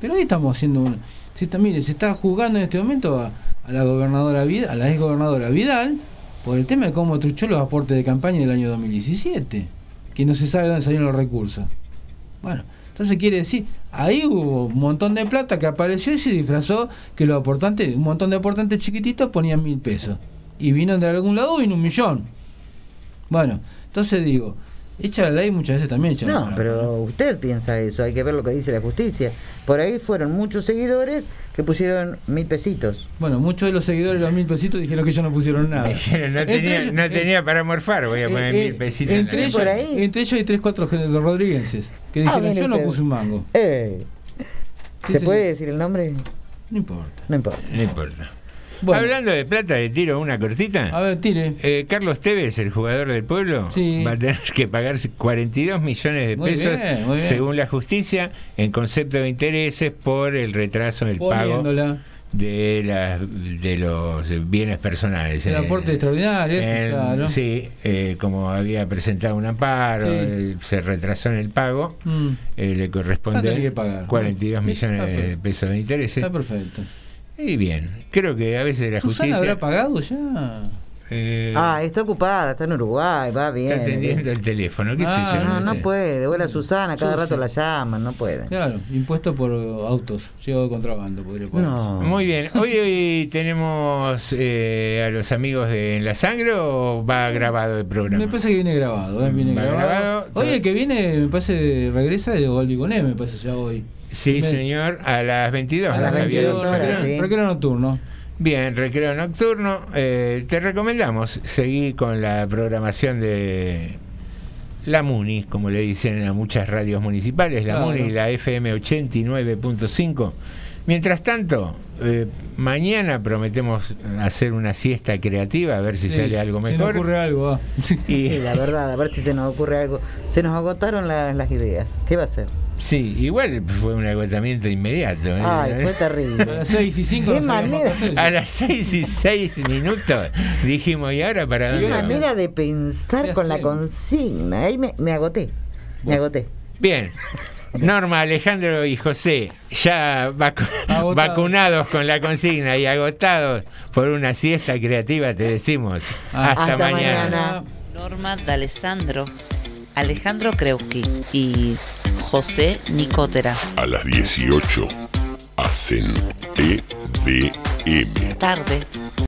Pero hoy estamos haciendo un. Se está, mire, se está juzgando en este momento a, la gobernadora Vidal, a la ex gobernadora Vidal, por el tema de cómo truchó los aportes de campaña del año 2017, que no se sabe dónde salieron los recursos. Bueno, entonces quiere decir, ahí hubo un montón de plata que apareció y se disfrazó que los aportantes, un montón de aportantes chiquititos ponían mil pesos. Y vino de algún lado, vino un millón. Bueno, entonces digo, echa la ley muchas veces también echa la No, pero usted piensa eso, hay que ver lo que dice la justicia. Por ahí fueron muchos seguidores que pusieron mil pesitos. Bueno, muchos de los seguidores de los mil pesitos dijeron que ellos no pusieron nada. Dijeron, no Entre tenía, ellos- no eh, tenía para morfar, voy a poner eh, mil pesitos. en la entre, ellos, campaña. entre ellos hay tres, cuatro los rodriguenses que Ah, dijeron, mire yo no puse un mango. Eh, ¿Se puede decir el nombre? No importa. No importa. No importa. Bueno. Hablando de plata, le tiro una cortita. A ver, tire. Eh, Carlos Tevez, el jugador del pueblo, va a tener que pagar 42 millones de Muy pesos, bien, según la justicia, en concepto de intereses por el retraso en el pago Poniéndola. de, las de los bienes personales. El Eh, aporte extraordinario, ese, claro. Sí, eh, como había presentado un amparo, Sí. eh, se retrasó en el pago, Mm. le corresponde que pagar. 42 Sí, millones de pesos de intereses. Está perfecto. Y bien, creo que a veces la ¿Susana justicia... habrá pagado ya? eh, Ah, está ocupada, está en Uruguay, va bien. está atendiendo el teléfono, qué Ah, sé yo. No, no sé. puede. Vuela Susana, cada rato la llaman, no puede. Claro, impuesto por autos, llevo de contrabando, podría. No. Muy bien, hoy, hoy tenemos eh, a los amigos de En la Sangre o va grabado el programa. Me parece que viene grabado, ¿eh? viene grabado. grabado. Hoy el que viene, me parece, regresa de Goldi me parece ya hoy. Sí, Me- señor, a las 22. A las nos había 22 dicho. horas, sí. Recreo nocturno. Bien, recreo nocturno. Eh, te recomendamos seguir con la programación de la MUNI, como le dicen a muchas radios municipales, la Claro. MUNI, la FM 89.5. Mientras tanto, eh, mañana prometemos hacer una siesta creativa, a ver si Sí, sale algo Se mejor. me ocurre algo. ah. Y- Sí, la verdad, a ver si se nos ocurre algo. Se nos agotaron la- las ideas. ¿Qué va a ser? Sí, igual fue un agotamiento inmediato. ¿eh? Ay, fue terrible. A las 6 y 5 ¿Qué no qué. A las 6 y 6 minutos dijimos, ¿y ahora para Qué dónde vamos? manera de pensar ¿Qué con la consigna. Ahí me, me agoté. Me agoté. Bien. Norma, Alejandro y José, ya vacu- Agotados. vacunados con la consigna y agotados por una siesta creativa, te decimos. Hasta, Hasta mañana. mañana. Norma D'Alessandro, Alejandro Kreuski y José Nicotera. A las 18 hacen TDM. Tarde